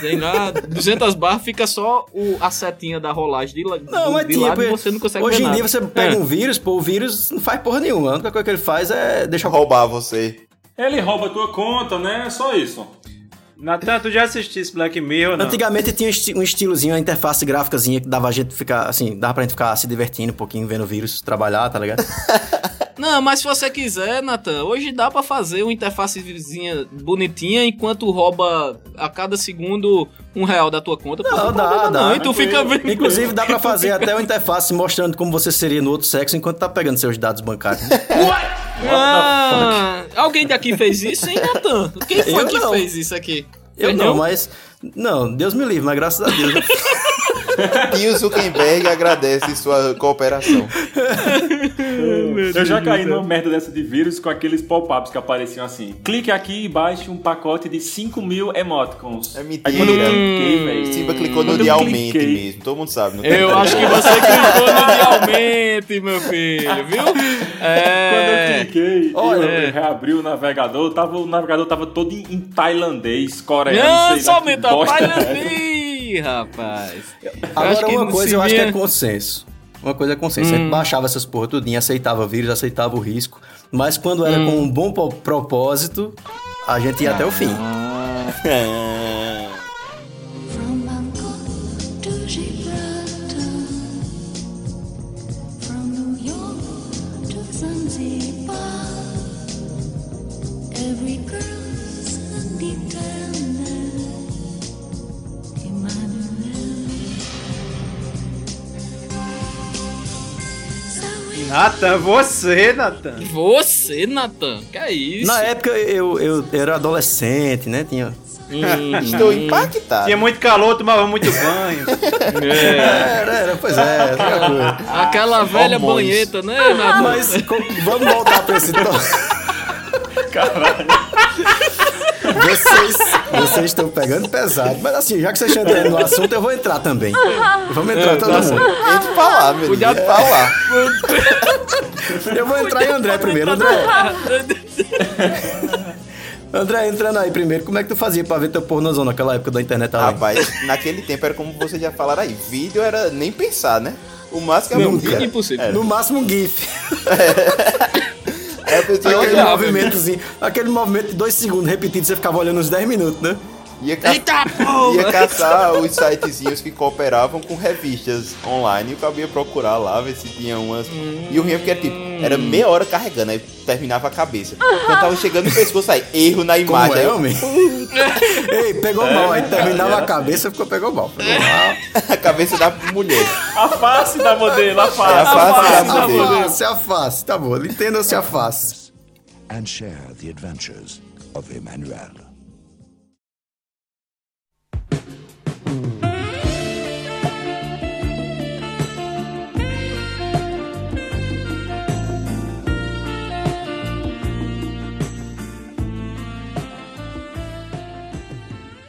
tem lá 200 barras, fica só o, a setinha da rolagem de, Não, do, mas de tinha. lado e pô, você não consegue Hoje ver em nada. dia você pega É. um vírus, pô, o vírus não faz porra nenhuma. A única coisa que ele faz é deixar Roubar você. Ele rouba a tua conta, né? Só isso. Natan, tu já assistisse Black Mirror, não? Antigamente tinha um estilozinho, uma interface gráficazinha que dava a gente ficar, assim, dava pra gente ficar se divertindo um pouquinho, vendo o vírus trabalhar, tá ligado? Não, mas se você quiser, Nathan, hoje dá pra fazer uma interfacezinha bonitinha enquanto rouba a cada segundo um real da tua conta. Não, dá, dá. Não, e tu fica. Inclusive dá pra fazer até uma interface mostrando como você seria no outro sexo enquanto tá pegando seus dados bancários. né? Ah, alguém daqui fez isso, hein, Nathan? Quem foi Eu que não. fez isso aqui? Eu Fez não, mas... Não, Deus me livre, mas graças a Deus. Tio Zuckerberg agradece sua cooperação. Eu já caí numa merda dessa de vírus com aqueles pop-ups que apareciam assim. Clique aqui e baixe um pacote de 5 mil emoticons. É Aí mentira. quando eu cliquei, velho. Simba clicou no Quando de aumente mesmo. Todo mundo sabe. não tem Eu acho que você clicou no de aumente, meu filho, viu? Quando É. eu cliquei, Olha. eu reabri o navegador, tava, o navegador tava todo em, em tailandês, coreano, Não, somente é Ih, rapaz. Agora, uma coisa eu acho que é consenso. Uma coisa é consenso. A gente baixava essas porra tudinho, aceitava vírus, aceitava o risco. Mas quando era com um bom propósito, a gente ia até o fim. É. Natan, você, Natan. Você, Nathan, que é isso? Na época eu, eu era adolescente, né? Tinha. Hum, Estou impactado. Tinha muito calor, tomava muito banho. é. Era, era, pois é, aquela coisa. Aquela velha Hormônios. banheta, né, Nathan? Mas vamos voltar pra esse tópico. Vocês, vocês estão pegando pesado. Mas assim, já que vocês estão entrando no assunto, eu vou entrar também. Vamos entrar todo mundo. Entre pra lá, meu Cuidado. Pra lá. Eu vou entrar em André primeiro. André, André, entrando aí primeiro, como é que tu fazia pra ver teu pornozão naquela época da internet além? Rapaz, naquele tempo era como vocês já falaram aí. Vídeo era nem pensar, né? O máximo que eu Nunca. via. Impossível. No máximo um GIF. Era pessoa Aquele movimentozinho, aquele movimento de dois segundos repetido, você ficava olhando uns 10 minutos, né? Ia, ca... Eita porra! ia caçar os sitezinhos que cooperavam com revistas online. E o cara ia procurar lá, ver se tinha umas. E o ruim é porque era tipo, era meia hora carregando, aí terminava a cabeça. Quando tava chegando no pescoço, aí, erro na Como imagem. é, Aí homem? Ei, pegou mal, aí terminava a cabeça, ficou pegou mal. Pegou mal. a cabeça da mulher. A face da modelo, a face. É a face da A modelo. face, a face, tá bom, entenda-se a face. and share the adventures of Emmanuel.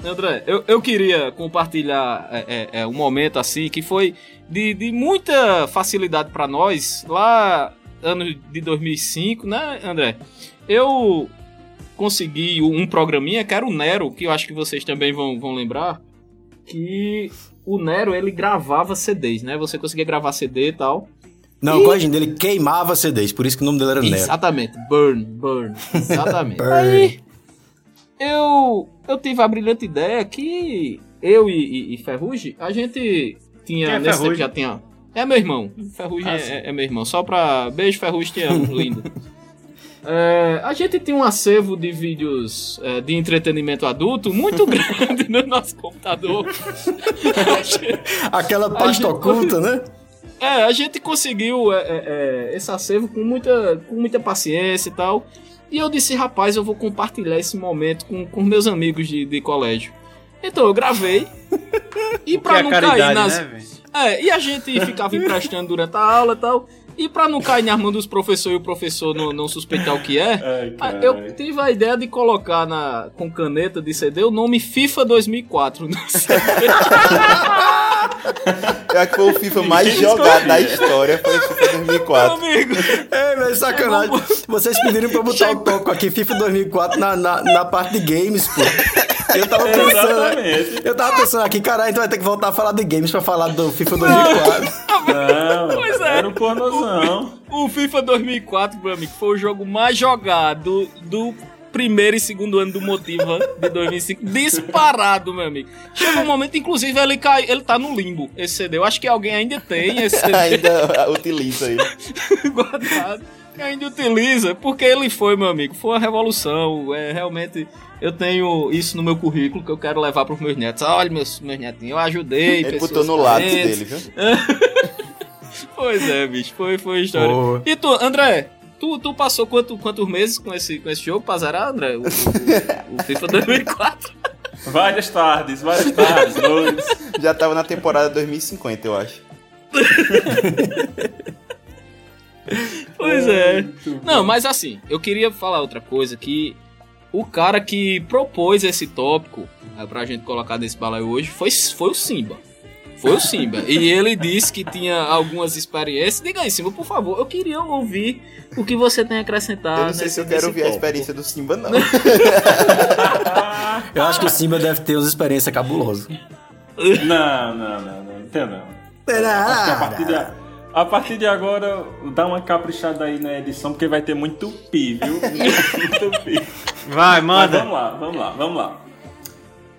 André, eu, eu queria compartilhar é, é, é, um momento assim que foi de, de muita facilidade pra nós lá ano de 2005, né, André? Eu consegui um programinha que era o Nero, que eu acho que vocês também vão, vão lembrar. que o Nero ele gravava CDs, né? Você conseguia gravar CD e tal. Não, E- corrigindo, ele queimava CDs, por isso que o nome dele era Nero. Exatamente, burn, burn. Exatamente. Burn. Aí eu eu tive a brilhante ideia que eu e, e- e Ferrugem, a gente tinha é nesse tempo já tinha é meu irmão. Ferrugem Ah, é- é, meu irmão. Só pra beijo Ferrugem te amo, lindo. É, a gente tem um acervo de vídeos é, de entretenimento adulto muito grande no nosso computador. Aquela pasta gente- oculta, né? É, a gente conseguiu é, é, é, esse acervo com muita, com muita paciência e tal. E eu disse, rapaz, eu vou compartilhar esse momento com, com meus amigos de, de colégio. Então eu gravei. e pra é não caridade, cair nas. né? É, e a gente ficava emprestando durante a aula e tal. E pra não cair nas mãos dos professores e o professor não, não suspeitar o que é, Ai, ah, eu tive a ideia de colocar na, com caneta de CD o nome FIFA 2004 no CD. Eu acho que foi o FIFA mais Ninguém jogado da história, foi o FIFA 2004. Amigo, É, velho, sacanagem. Vocês pediram pra botar o toco aqui, FIFA 2004, na, na, na parte de games, pô. Eu tava pensando. Exatamente. Eu tava pensando aqui, caralho, então vai ter que voltar a falar de games pra falar do FIFA 2004. Não, Pois é. era um pornozão. O FIFA 2004, meu amigo, foi o jogo mais jogado do primeiro e segundo ano do Motiva de 2005. Disparado, meu amigo. Chega um momento, inclusive, ele, cai, ele tá no limbo, esse CD. Eu acho que alguém ainda tem esse CD Ainda utiliza aí. guardado. Ainda utiliza, porque ele foi, meu amigo. Foi uma revolução. É, realmente, eu tenho isso no meu currículo que eu quero levar pros meus netos. Olha, meus, meus netinhos, eu ajudei. Ele botou no lápis carentes. dele, viu? Pois é, bicho, foi, foi história. Boa. E tu, André, tu, tu passou quanto, quantos meses com esse, com esse jogo pra zerar, André? O, o- o FIFA 2004. Várias tardes, várias tardes, noites. Já tava na temporada 2050, eu acho. Pois é. Não, mas assim, eu queria falar outra coisa, que o cara que propôs esse tópico é, pra gente colocar nesse balaio hoje foi, foi o Simba. Foi o Simba. e ele disse que tinha algumas experiências. Diga aí, Simba, por favor, eu queria ouvir o que você tem a acrescentar. Eu não sei nesse- se eu quero ouvir a experiência do Simba, não. Eu acho que o Simba deve ter umas experiências cabulosas. Não, não, não, não. Entendo não. Acho que a partir de, a partir de agora, dá uma caprichada aí na edição, porque vai ter muito pi, viu? muito pi. Vai, Mas manda. vamos lá, vamos lá, vamos lá.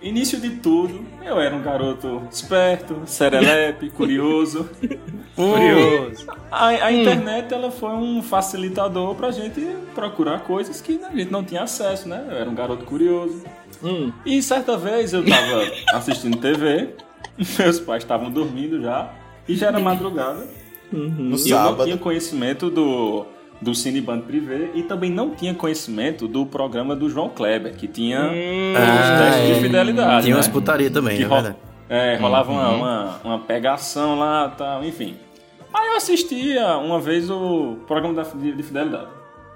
Início de tudo, eu era um garoto esperto, serelepe, curioso. Curioso. A, a internet ela foi um facilitador pra gente procurar coisas que a gente não tinha acesso, né? Eu era um garoto curioso. Hum. E certa vez eu tava assistindo TV, meus pais estavam dormindo já, e já era madrugada. No E eu não tinha sábado. conhecimento do, do Cineband Privé e também não tinha conhecimento do programa do João Kleber, que tinha os Ah, testes é. de fidelidade. Tinha né? umas putaria também, que é ro- é, rolava uma, uma, uma pegação lá tal, enfim. Aí eu assistia uma vez o programa da, de, de fidelidade.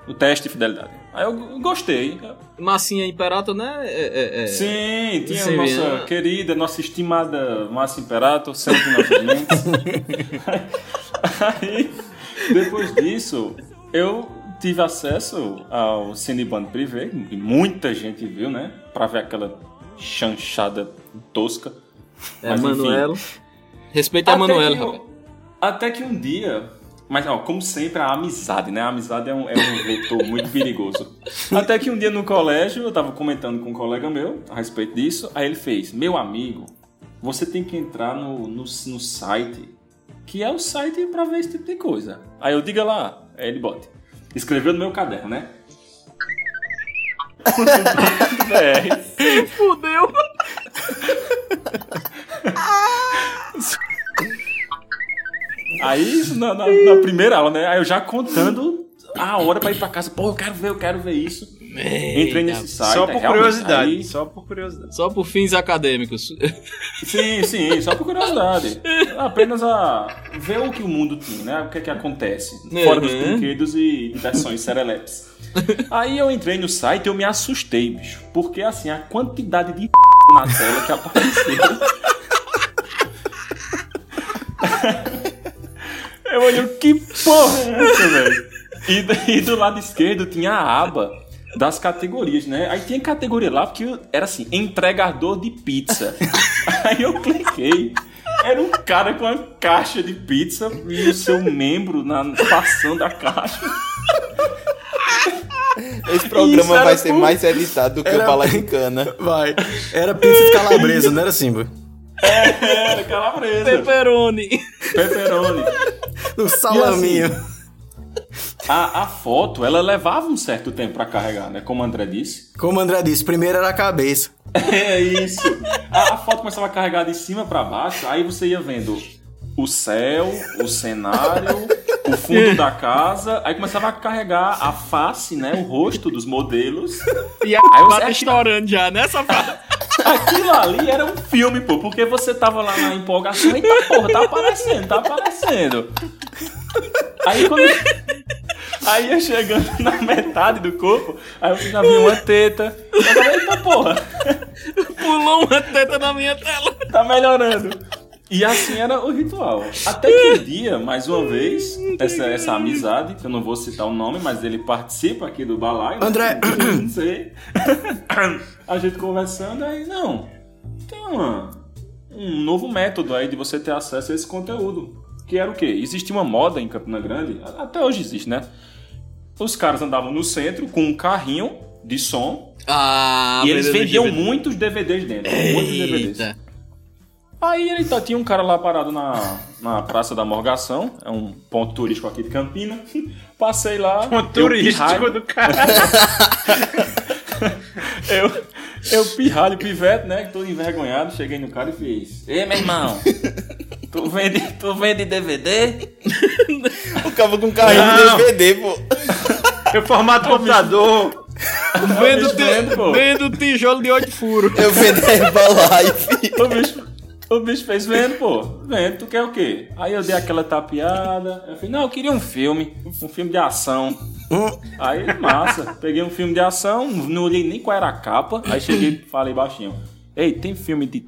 O teste de fidelidade. Aí eu gostei. Massinha Imperato, né? É, é, é. Sim, tinha Sim, a nossa é. querida, nossa estimada Márcia Imperato, sempre em nossas mentes. Aí, depois disso, eu tive acesso ao Cineband Privé, que muita gente viu, né? Pra ver aquela chanchada tosca. É, Mas, enfim. Manuelo. Respeita a que rapaz. Até que um dia. Mas, ó, como sempre, a amizade, né? A amizade é um, é um vetor muito perigoso. Até que um dia no colégio, eu tava comentando com um colega meu a respeito disso. Aí ele fez: Meu amigo, você tem que entrar no, no, no site, que é o site pra ver esse tipo de coisa. Aí eu diga lá, aí ele bota. Escreveu no meu caderno, né? BR. Fudeu. Aí, na, na- na primeira aula, né? Aí eu já contando a hora pra ir pra casa. Pô, eu quero ver, eu quero ver isso. Entrei nesse site. Só por curiosidade. aí- Só por curiosidade. Só por fins acadêmicos. sim, sim, só por curiosidade. Apenas a ver o que o mundo tem, né? O que é que acontece. Fora dos Uhum. brinquedos e versões serelepes. Aí eu entrei no site e eu me assustei, bicho. Porque, assim, a quantidade de na tela que apareceu... Eu olhei, que porra é essa, velho? E, e do lado esquerdo tinha a aba das categorias, né? Aí tinha categoria lá porque era assim, entregador de pizza. Aí eu cliquei. Era um cara com uma caixa de pizza e o seu membro na, passando a caixa. Esse programa vai ser por- mais editado do que Era- o Bala de Cana. Vai. Era pizza de calabresa, não era assim, pô? Era calabresa. Pepperoni. Pepperoni. No salaminho. A, a foto, ela levava um certo tempo pra carregar, né? Como o André disse. Como o André disse, primeiro era a cabeça. É isso. A, a foto começava a carregar de cima pra baixo, aí você ia vendo o céu, o cenário, o fundo da casa, aí começava a carregar a face, né? O rosto dos modelos. E a Aí você- tá estourando já, né, safado? Aquilo ali era um filme, pô, porque você tava lá na empolgação, eita porra, tá aparecendo, tá aparecendo. Aí quando. Aí ia chegando na metade do corpo, aí você já viu uma teta. Agora, eita porra, Pulou uma teta na minha tela. tá melhorando. E assim era o ritual. Até que um dia, mais uma vez, essa, essa amizade, que eu não vou citar o nome, mas ele participa aqui do balaio. né? André. Não sei. A gente conversando, aí, não. Tem uma, um novo método aí de você ter acesso a esse conteúdo. Que era o quê? Existia uma moda em Campina Grande, até hoje existe, né? Os caras andavam no centro com um carrinho de som Ah, e eles vendiam DVD. muitos DVDs dentro. Muitos DVDs. Eita. Aí ele tá, tinha um cara lá parado na, na Praça da Morgação, é um ponto turístico aqui de Campina. Passei lá. Ponto turístico pirralho- do cara. eu, eu pirralho, pivete, né? Todo envergonhado, cheguei no cara e fiz. Ei, meu irmão, tu vende, tu vende DVD? O cara com carrinho Não. de DVD, pô. Eu formato computador. Vendo, bicho vendo, vendo tijolo de oito furos. Eu vendo a Herbalife. O bicho, o bicho fez vendo, pô. Vendo, tu quer o quê? Aí eu dei aquela tapeada. Eu falei, não, eu queria um filme. Um filme de ação. Aí, massa. Peguei um filme de ação, não olhei nem qual era a capa. Aí cheguei falei baixinho. Ei, tem filme de.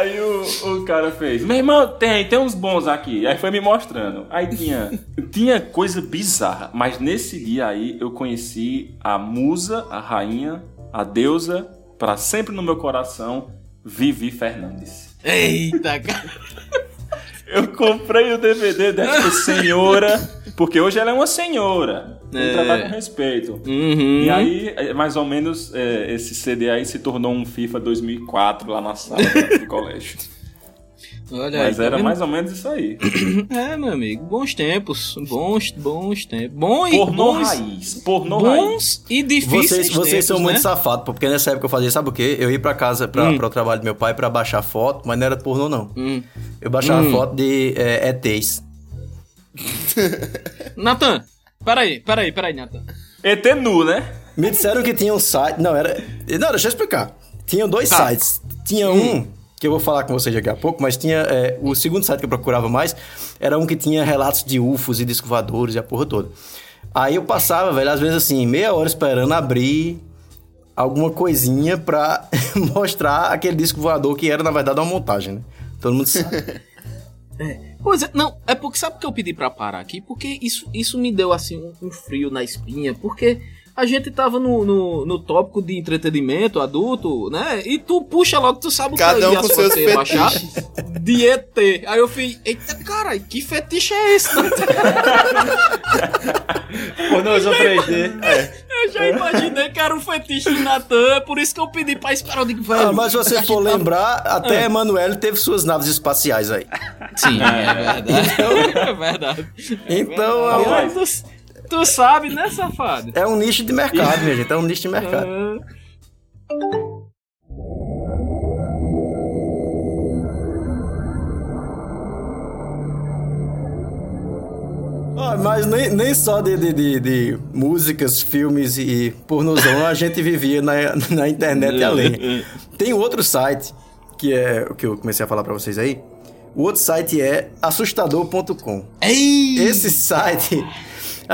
Aí o, o cara fez, meu irmão, tem, tem uns bons aqui. Aí foi me mostrando. Aí tinha, tinha coisa bizarra. Mas nesse dia aí eu conheci a musa, a rainha, a deusa, pra sempre no meu coração, Vivi Fernandes. Eita, cara. Eu comprei o DVD dessa senhora, porque hoje ela é uma senhora. Tem que É. tratar com respeito. Uhum. E aí, é, mais ou menos, é, esse CD aí se tornou um FIFA 2004 lá na sala do colégio. Olha aí, Mas tá era vendo? mais ou menos isso aí. É, meu amigo, bons tempos, bons, bons tempos. Bom e Pornô bons, raiz. Pornô raiz. bons e difíceis Vocês, vocês tempos, são muito né? safados, pô, porque nessa época eu fazia, sabe o quê? Eu ia pra casa, pra, Hum. o trabalho do meu pai, pra baixar foto, mas não era pornô, não. Hum. Eu baixava Hum. foto de é, ETs. Natan, peraí, peraí, peraí, Natan. ET nu, né? Me disseram que tinha um site. Não, era. Não, deixa eu explicar. Tinham dois Tá. sites. Tinha um, que eu vou falar com vocês daqui a pouco, mas tinha. é, o segundo site que eu procurava mais era um que tinha relatos de UFOs e disco voadores e a porra toda. Aí eu passava, velho, às vezes assim, meia hora esperando abrir alguma coisinha pra mostrar aquele disco voador que era, na verdade, uma montagem, né? Todo mundo sabe. Pois é, não, é porque sabe que eu pedi pra parar aqui? Porque isso, isso me deu assim um, um frio na espinha, porque a gente tava no, no, no tópico de entretenimento adulto, né? E tu puxa logo, tu sabe o Cada que um com seus fetiches. de ET. Aí eu falei, eita caralho, que fetiche é esse? Pornozão 3D. eu já imaginei que era um fetiche de Natan, é por isso que eu pedi pra esperar. Eu digo, velho. Ah, mas se você for tá- lembrar, até Ah. Emanuele teve suas naves espaciais aí. Sim, é verdade. É verdade. Então, É é, verdade. Tu sabe, né, safado? é um nicho de mercado, minha gente. É um nicho de mercado. Ah, mas nem, nem só de, de, de- de músicas, filmes e pornozão a gente vivia na, na internet além. Tem outro site, que é o que eu comecei a falar pra vocês aí. O outro site é assustador.com. Esse site,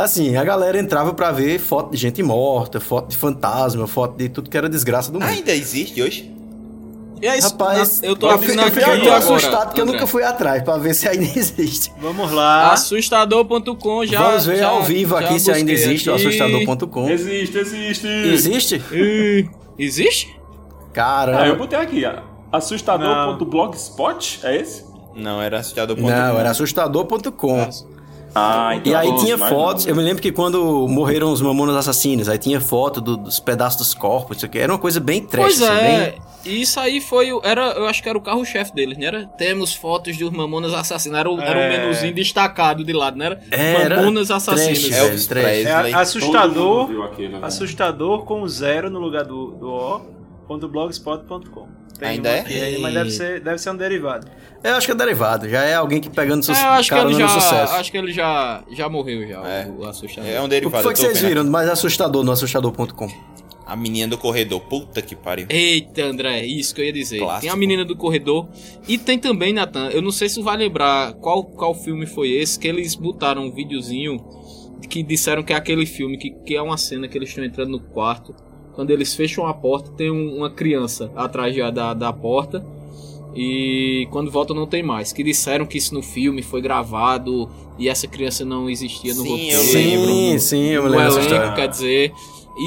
assim, a galera entrava pra ver foto de gente morta, foto de fantasma, foto de tudo que era desgraça do mundo. Ainda existe hoje? E é isso, Rapaz, na- eu tô eu fiquei aqui tão agora. assustado que eu nunca fui atrás pra ver se ainda existe. Vamos lá. Assustador.com já. Vamos ver já- ao vivo aqui se ainda existe o aqui. assustador.com. Existe, existe. Existe? Ih, Existe? Caramba. Ah, eu botei aqui, ó. Assustador.blogspot? É esse? Não, era assustador.com. Não, era assustador.com. Ah, então E aí tinha fotos, não. eu me lembro que quando morreram os mamonas assassinos, aí tinha foto do- dos pedaços dos corpos, isso aqui. Era uma coisa bem trash, Pois assim, é. bem... E Isso aí foi. o- Era, eu acho que era o carro-chefe deles, né? Era, temos fotos dos mamonas assassinos. Era, o- era um É. menuzinho destacado de lado, né? Era, Era mamonas assassinos. trash, Elvis velho, trash. É assustador. viu aquilo, né? Assustador com zero no lugar do, do O. blogspot.com. Tem Ainda é? aí, mas deve ser, deve ser um derivado. Eu acho que é derivado, já é alguém que pegando É, sucesso, eu acho que ele já. sucesso. Acho que ele já, já morreu já, É. o, o assustador. É um O derivado. que foi que vocês viram mais assustador no assustador.com? A menina do corredor. Puta que pariu. Eita, André, isso que eu ia dizer. Clássico. Tem a menina do corredor. E tem também, Nathan, eu não sei se vai lembrar qual, qual filme foi esse, que eles botaram um videozinho que disseram que é aquele filme, que, que é uma cena que eles estão entrando no quarto. Quando eles fecham a porta, tem um- uma criança atrás da, da, da porta. E quando volta não tem mais. Que disseram que isso no filme foi gravado e essa criança não existia no Sim, roteiro. Sim, sim, eu me no lembro dessa elenco, quer dizer.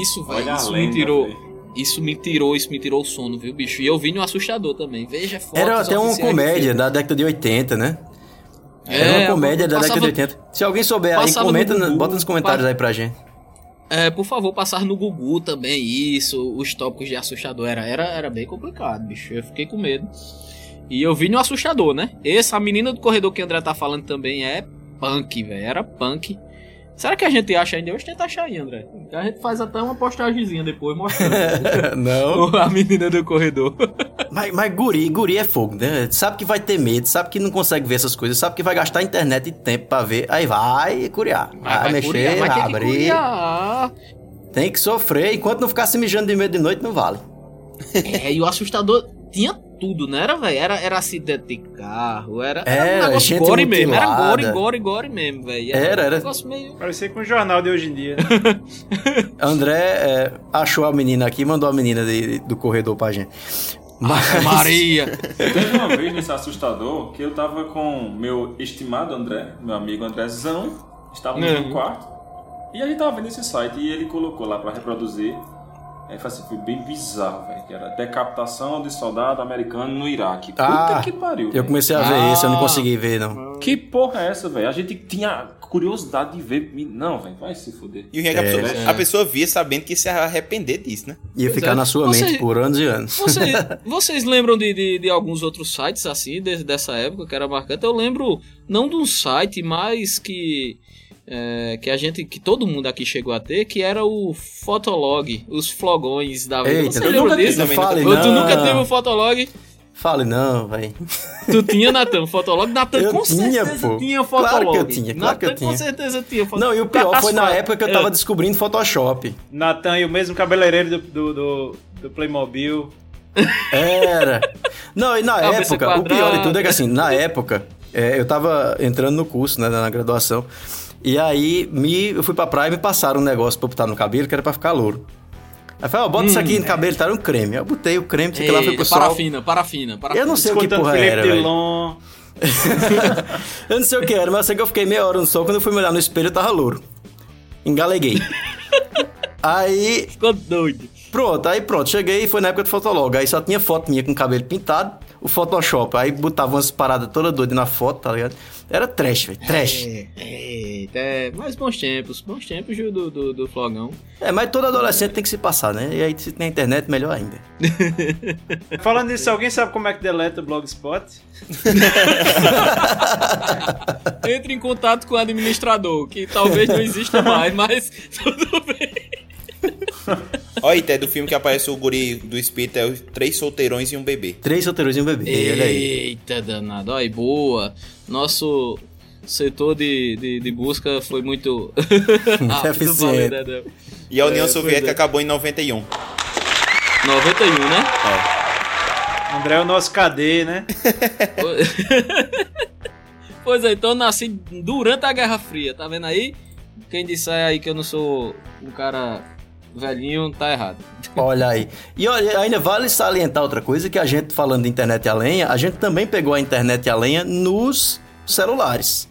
Isso, isso me lenda, tirou. velho. Isso me tirou, isso me tirou o sono, viu, bicho? E eu vi no assustador também. Veja fotos Era até uma comédia da década de 80, né? É, Era uma comédia da passava- década de 80. Se alguém souber aí, passava no comenta, Gugu, bota nos comentários pa- aí pra gente. É, por favor, passar no Gugu também isso, os tópicos de assustador. Era, era, era bem complicado, bicho. Eu fiquei com medo. E eu vi no assustador, né? Essa menina do corredor que André tá falando também é punk, velho. Era punk. Será que a gente acha ainda? Hoje tenta achar aí, André. A gente faz até uma postagemzinha depois mostrando Não. a menina do corredor. Mas, mas guri, guri é fogo, né? Sabe que vai ter medo, sabe que não consegue ver essas coisas, sabe que vai gastar internet e tempo pra ver. Aí vai curiar. Vai, mexer, curiar, vai mas tem que abrir. curiar. Tem que sofrer. Enquanto não ficar se mijando de medo de noite, não vale. É, e o assustador tinha tudo, não era, velho? Era, era acidente de carro, era, era Era, um negócio gente gore mesmo. Era gore, gore, gore mesmo, velho. Era, era. Um negócio meio... Parecia com o jornal de hoje em dia. né? André é, achou a menina aqui, mandou a menina de- do corredor pra gente. Mas, Maria. Teve uma vez nesse assustador que eu tava com meu estimado André, meu amigo Andrezão, estávamos Uhum. no quarto e a gente tava vendo esse site e ele colocou lá pra reproduzir. Aí foi assim, foi bem bizarro, velho, que era decapitação de soldado americano no Iraque. Puta Ah, que pariu. eu comecei a ver Ah. isso, eu não consegui ver, não. Que porra é essa, velho? A gente tinha curiosidade de ver. Não, velho, vai se fuder. E o é a, É. pessoa, a pessoa via sabendo que se arrepender disso, né? Ia Pois ficar é. na sua Você- mente por anos e anos. Vocês, vocês lembram de, de, de alguns outros sites assim, de- dessa época que era marcante? Eu lembro, não de um site, mas que. É, que a gente, que todo mundo aqui chegou a ter, que era o Fotolog, os flogões da vida. Eita, Você lembra disso? Não também fale, Ou tu não. nunca teve o Fotolog? Fale não, velho. Tu tinha, Natan, Fotolog? Natan, Eu com tinha, certeza pô. tinha Claro Fotolog. que eu tinha, claro que eu tinha. com certeza tinha Fotolog. Não, e o pior foi na época que eu tava É. descobrindo Photoshop. Natan e o mesmo cabeleireiro do, do, do, do Playmobil. Era. Não, e na Cabeça época, o pior de quadrada. tudo é que assim, na época, é, eu tava entrando no curso, né, na graduação, e aí me, eu fui pra praia e me passaram um negócio pra botar no cabelo que era pra ficar louro. Aí falei, ó, bota isso aqui no cabelo, tá? Era um creme. Aí eu botei o creme, sei que lá foi Hum. Pro sol. parafina, parafina, parafina. Eu não sei o que porra Felipe era. Eu não sei o que era, mas eu sei que eu fiquei meia hora no sol, quando eu fui me olhar no espelho eu tava louro. Engaleguei. aí, Ficou doido. Pronto, aí pronto, cheguei e foi na época do Fotolog. Aí só tinha foto minha com o cabelo pintado, o Photoshop. Aí botava umas paradas toda doida na foto, tá ligado? Era trash, velho, trash. É, é, é, mas bons tempos, bons tempos Ju, do, do, do Flogão. É, mas todo adolescente tem que se passar, né? E aí se tem internet, melhor ainda. Falando nisso, alguém sabe como é que deleta o Blogspot? Entre em contato com o administrador, que talvez não exista mais, mas tudo bem. Olha, Ité, do filme que aparece o guri do espírito é os três solteirões e um bebê. Três solteiros e um bebê, olha aí. Eita, danado. Olha aí, boa. Nosso setor de, de, de busca foi muito... rápido, eficiente. valeu, né? E a União É, Soviética é. acabou em 91. 91, né? André é o nosso KD, né? Pois é, então eu nasci durante a Guerra Fria, tá vendo aí? Quem disser aí que eu não sou um cara velhinho tá errado. Olha aí. E olha, ainda vale salientar outra coisa, que a gente, falando de internet a lenha, a gente também pegou a internet a lenha nos celulares.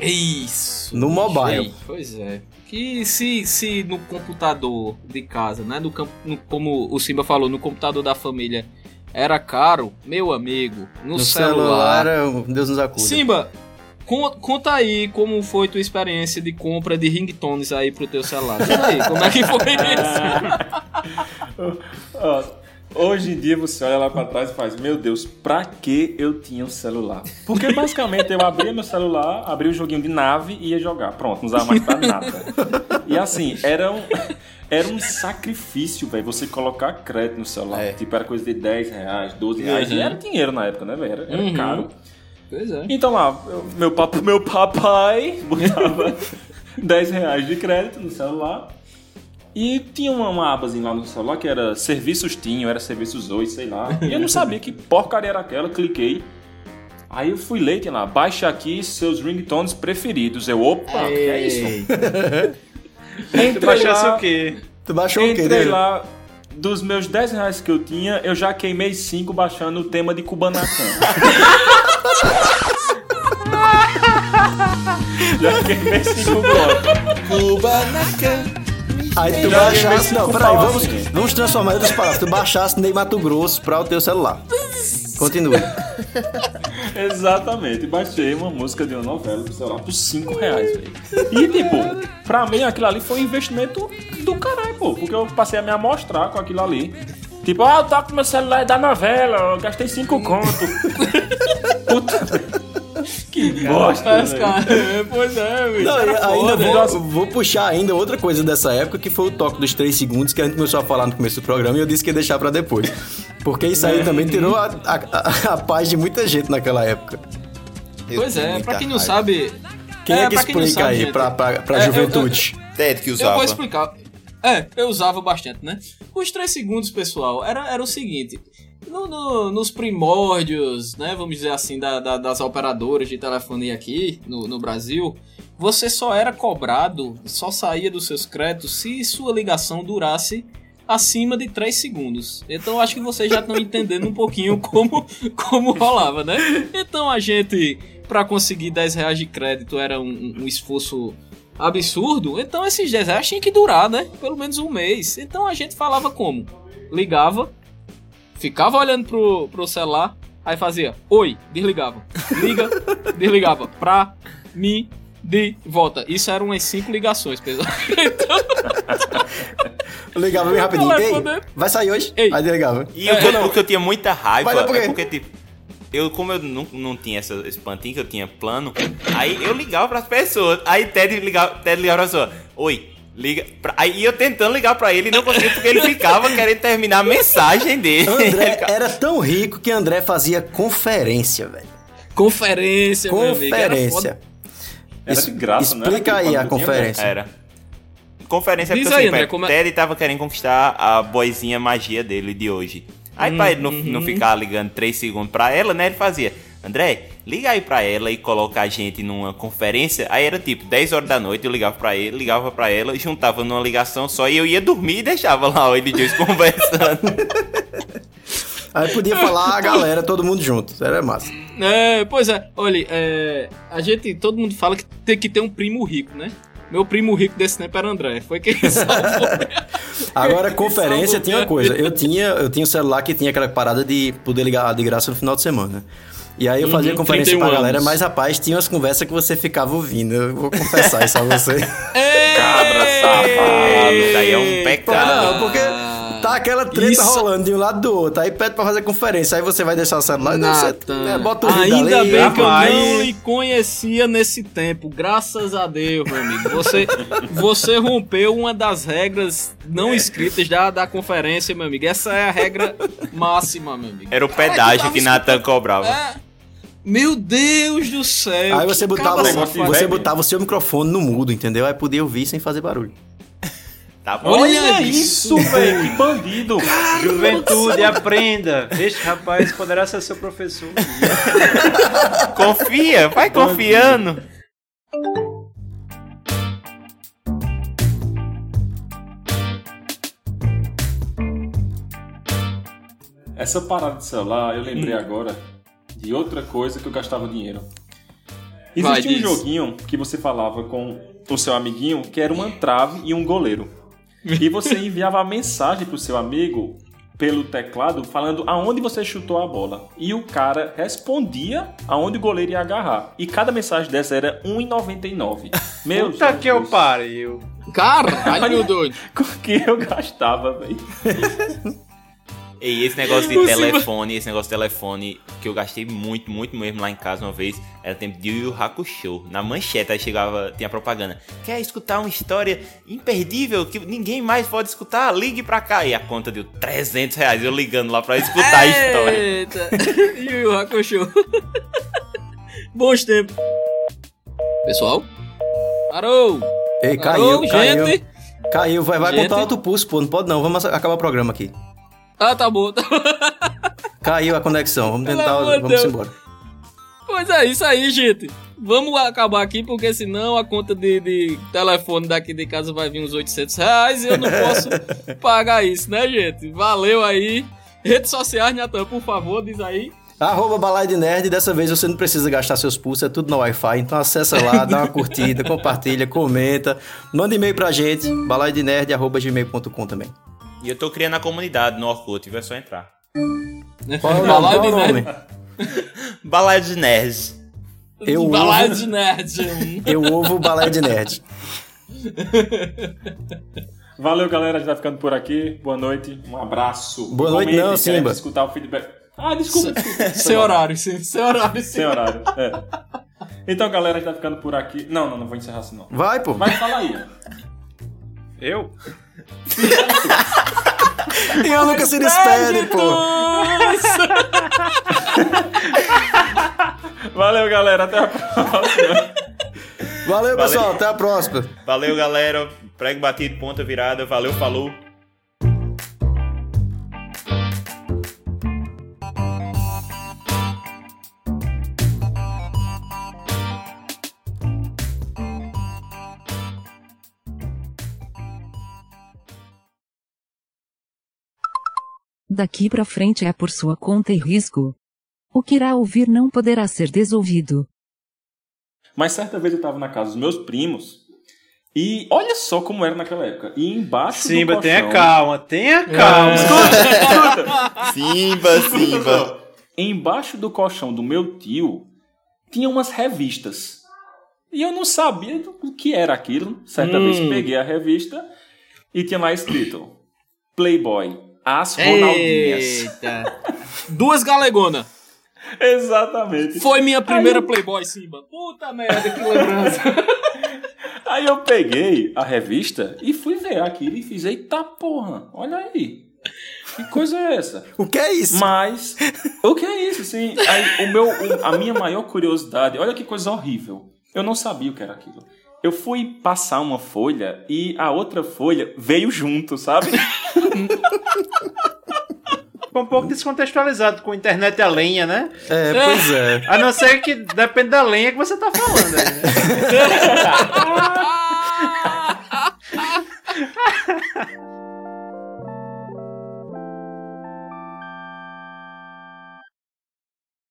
Isso. No mobile. Ei, Pois é. Que se, se no computador de casa, né? No, no- como o Simba falou, no computador da família era caro, meu amigo, no, No celular. celular, Deus nos acuda. Simba, conta aí como foi tua experiência de compra de ringtones aí pro teu celular. Conta aí, como é que foi isso? Hoje em dia você olha lá pra trás e faz, meu Deus, pra que eu tinha um celular? Porque basicamente eu abria meu celular, abria o joguinho de nave e ia jogar. Pronto, não usava mais pra nada. E assim, era um, era um sacrifício, velho, você colocar crédito no celular. É. Tipo, era coisa de 10 reais, 12 reais. E Uhum. era dinheiro na época, né, velho? Era, era Uhum. caro. Pois é. Então lá, eu- meu, papo, meu papai botava 10 reais de crédito no celular. E tinha uma, uma abazinha lá no celular que era serviços tinham, era serviços hoje, sei lá. E eu não sabia que porcaria era aquela, cliquei. Aí eu fui ler, tinha lá, baixa aqui seus ringtones preferidos. Eu, opa, que é isso? Entrei baixasse lá, o quê? Tu baixou o quê Entrei dele? lá, dos meus 10 reais que eu tinha, eu já queimei 5 baixando o tema de Kubanacan. já queimei 5 blocos. Kubanacan. Aí tu Já baixasse. Não, peraí, vamos, assim. vamos transformar em outras palavras. Tu baixasse Ney Mato Grosso pra o teu celular. Continue. Exatamente, baixei uma música de uma novela pro celular por 5 reais, velho. E tipo, pra mim aquilo ali foi um investimento do caralho, pô. Porque eu passei a me amostrar com aquilo ali. Tipo, ah, eu toco meu celular da novela, eu gastei 5 conto. Puta. Que bosta, Mas, velho. cara, pois é, bicho. Não, ainda foda. vou, vou puxar ainda outra coisa dessa época, que foi o toque dos 3 segundos, que a gente começou a falar no começo do programa e eu disse que ia deixar pra depois. Porque isso aí também tirou a, a, a- a paz de muita gente naquela época. Eu Pois é, pra quem não raiva. sabe. Quem é, que pra quem não explica sabe, aí gente, pra, pra, pra É, eu- juventude? Ted que Eu usava. vou explicar. É, eu usava bastante, né? Os três segundos, pessoal, era, era o seguinte. no- no- nos primórdios, né? Vamos dizer assim, da- da- das operadoras de telefonia aqui no, no Brasil, você só era cobrado, só saía dos seus créditos se sua ligação durasse acima de 3 segundos. Então acho que vocês já estão entendendo um pouquinho como, como rolava, né? Então a gente, pra conseguir 10 reais de crédito, era um, um esforço absurdo. Então esses 10 reais tinha que durar, né? Pelo menos um mês. Então a gente falava como? Ligava, ficava olhando pro, pro celular, aí fazia oi, desligava. Liga, desligava. Pra mim, de volta. Isso eram umas 5 ligações, pessoal. Ligava bem rapidinho. Vai Ei, vai sair hoje? Ei. Aí desligava. E o que, eu- o que eu tinha muita raiva é é porque, tipo, eu, como eu não, não tinha essa, esse pantinho, que eu tinha plano, aí eu ligava pras pessoas. Aí Ted ligava, Ted ligava pra pessoa, oi, liga. Pra... Aí eu tentando ligar pra ele e não conseguia, porque ele ficava querendo terminar a mensagem dele. André era tão rico que André fazia conferência, velho. Conferência, meu amigo. Era Conferência. foda. Era de graça, né? Explica aí a tinha conferência. Era. Conferência Diz porque aí, assim, André, como é- Ted tava querendo conquistar a boizinha magia dele de hoje. Aí pra ele não, não Uhum. ficar ligando 3 segundos pra ela, né? Ele fazia, André, liga aí pra ela e coloca a gente numa conferência. Aí era tipo 10 horas da noite, eu ligava pra ele, ligava pra ela, juntava numa ligação só e eu ia dormir e deixava lá ele dois conversando. Aí podia falar a galera, todo mundo junto. Era massa. É, pois é, olha, é, a gente, todo mundo fala que tem que ter um primo rico, né? Meu primo rico desse tempo era André, foi quem salvou. Agora, conferência Salvou tinha uma coisa. Eu tinha, eu tinha um celular que tinha aquela parada de poder ligar de graça no final de semana. E aí eu fazia Uhum, conferência 31 pra galera, anos. mas rapaz, tinha umas conversas que você ficava ouvindo. Eu vou confessar isso a você. Cabra safado. Isso aí é um pecado. não, porque tá aquela treta Isso- rolando de um lado do outro. Aí pede pra fazer conferência. Aí você vai deixar o celular e você Nathan, é, bota o ainda ali, bem que eu não lhe conhecia nesse tempo, graças a Deus, meu amigo. Você, você rompeu uma das regras não escritas da, da conferência, meu amigo. Essa é a regra máxima, meu amigo. Era o pedágio tava que Nathan cobrava. É. Meu Deus do céu. Aí você que botava, você velho. botava o seu microfone no mudo, entendeu? Aí podia ouvir sem fazer barulho. Tá bom? Olha, Olha isso, velho, que bandido! Caramba. Juventude, é aprenda! Este rapaz poderá ser seu professor. Confia, vai bandido. confiando! Essa parada de celular, eu lembrei hum. agora de outra coisa que eu gastava dinheiro. Existia um joguinho que você falava com o seu amiguinho que era uma trave e um goleiro. E você enviava a mensagem pro seu amigo pelo teclado falando aonde você chutou a bola. E o cara respondia aonde o goleiro ia agarrar. E cada mensagem dessa era R$1,99. Meu Puta que eu Jesus. pariu. Caralho, doido. Com que eu gastava, velho. E esse negócio de telefone, esse negócio de telefone que eu gastei muito, muito mesmo lá em casa uma vez, era tempo de Yu Yu Hakusho. Na manchete aí chegava, tinha propaganda. Quer escutar uma história imperdível que ninguém mais pode escutar? Ligue pra cá. E a conta deu 300 reais, eu ligando lá pra escutar a história. Eita. Yu Yu Hakusho. Bons tempos. Pessoal? Parou! Ei, Parou, caiu, caiu. gente? Caiu, vai, vai Gente. botar alto pulso, pô. Não pode não, vamos acabar o programa aqui. Ah, tá bom. Caiu a conexão, vamos Pelo tentar, vamos Deus. embora. Pois é, isso aí, gente. Vamos acabar aqui, porque senão a conta de, de telefone daqui de casa vai vir uns 800 reais e eu não posso pagar isso, né, gente? Valeu aí. Redes sociais, Natan, por favor, diz aí. Arroba Balai de Nerd, dessa vez você não precisa gastar seus pulsos, é tudo no Wi-Fi, então acessa lá, dá uma curtida, compartilha, comenta, manda e-mail pra gente, balaidenerd.gmail.com também. E eu tô criando a comunidade no Orkut, é só entrar. Qual é o o de nome? Balaio de Nerds. Eu Balaio ovo- de nerd. Eu ovo Balai de Nerd. Valeu, galera. A gente vai ficando por aqui. Boa noite. Um abraço. Boa noite, Comente, não, Simba. escutar o feedback. Ah, desculpa, desculpa. Sem horário, sim. Sem horário, sim. Sem horário. É. Então, galera, a gente vai ficando por aqui. Não, não, não vou encerrar assim, não. Vai, pô. Vai, fala aí. Eu? E eu nunca se despede, pô. Valeu, galera. Até a próxima. Valeu, pessoal, até a próxima. Valeu, galera. Prego batido, ponta virada. Valeu, falou. Daqui pra frente é por sua conta e risco. O que irá ouvir não poderá ser desouvido. Mas certa vez eu tava na casa dos meus primos. E olha só como era naquela época. E embaixo Simba, do colchão... tenha calma, tenha calma. Simba, Simba. Embaixo do colchão do meu tio tinha umas revistas. E eu não sabia do que era aquilo. Certa vez peguei a revista e tinha lá escrito Playboy, as Ronaldinhas. Eita. Duas galegonas. Exatamente. Foi minha primeira Playboy, Simba. Puta merda, que lembrança. Aí eu peguei a revista e fui ver aquilo e fiz, eita porra, olha aí. Que coisa é essa? O que é isso? Mas, o que é isso, assim? Aí, o meu, a minha maior curiosidade, olha que coisa horrível. Eu não sabia o que era aquilo. Eu fui passar uma folha e a outra folha veio junto, sabe? Ficou um pouco descontextualizado com internet a lenha, né? É, pois é. A não ser que depende da lenha que você tá falando aí, né?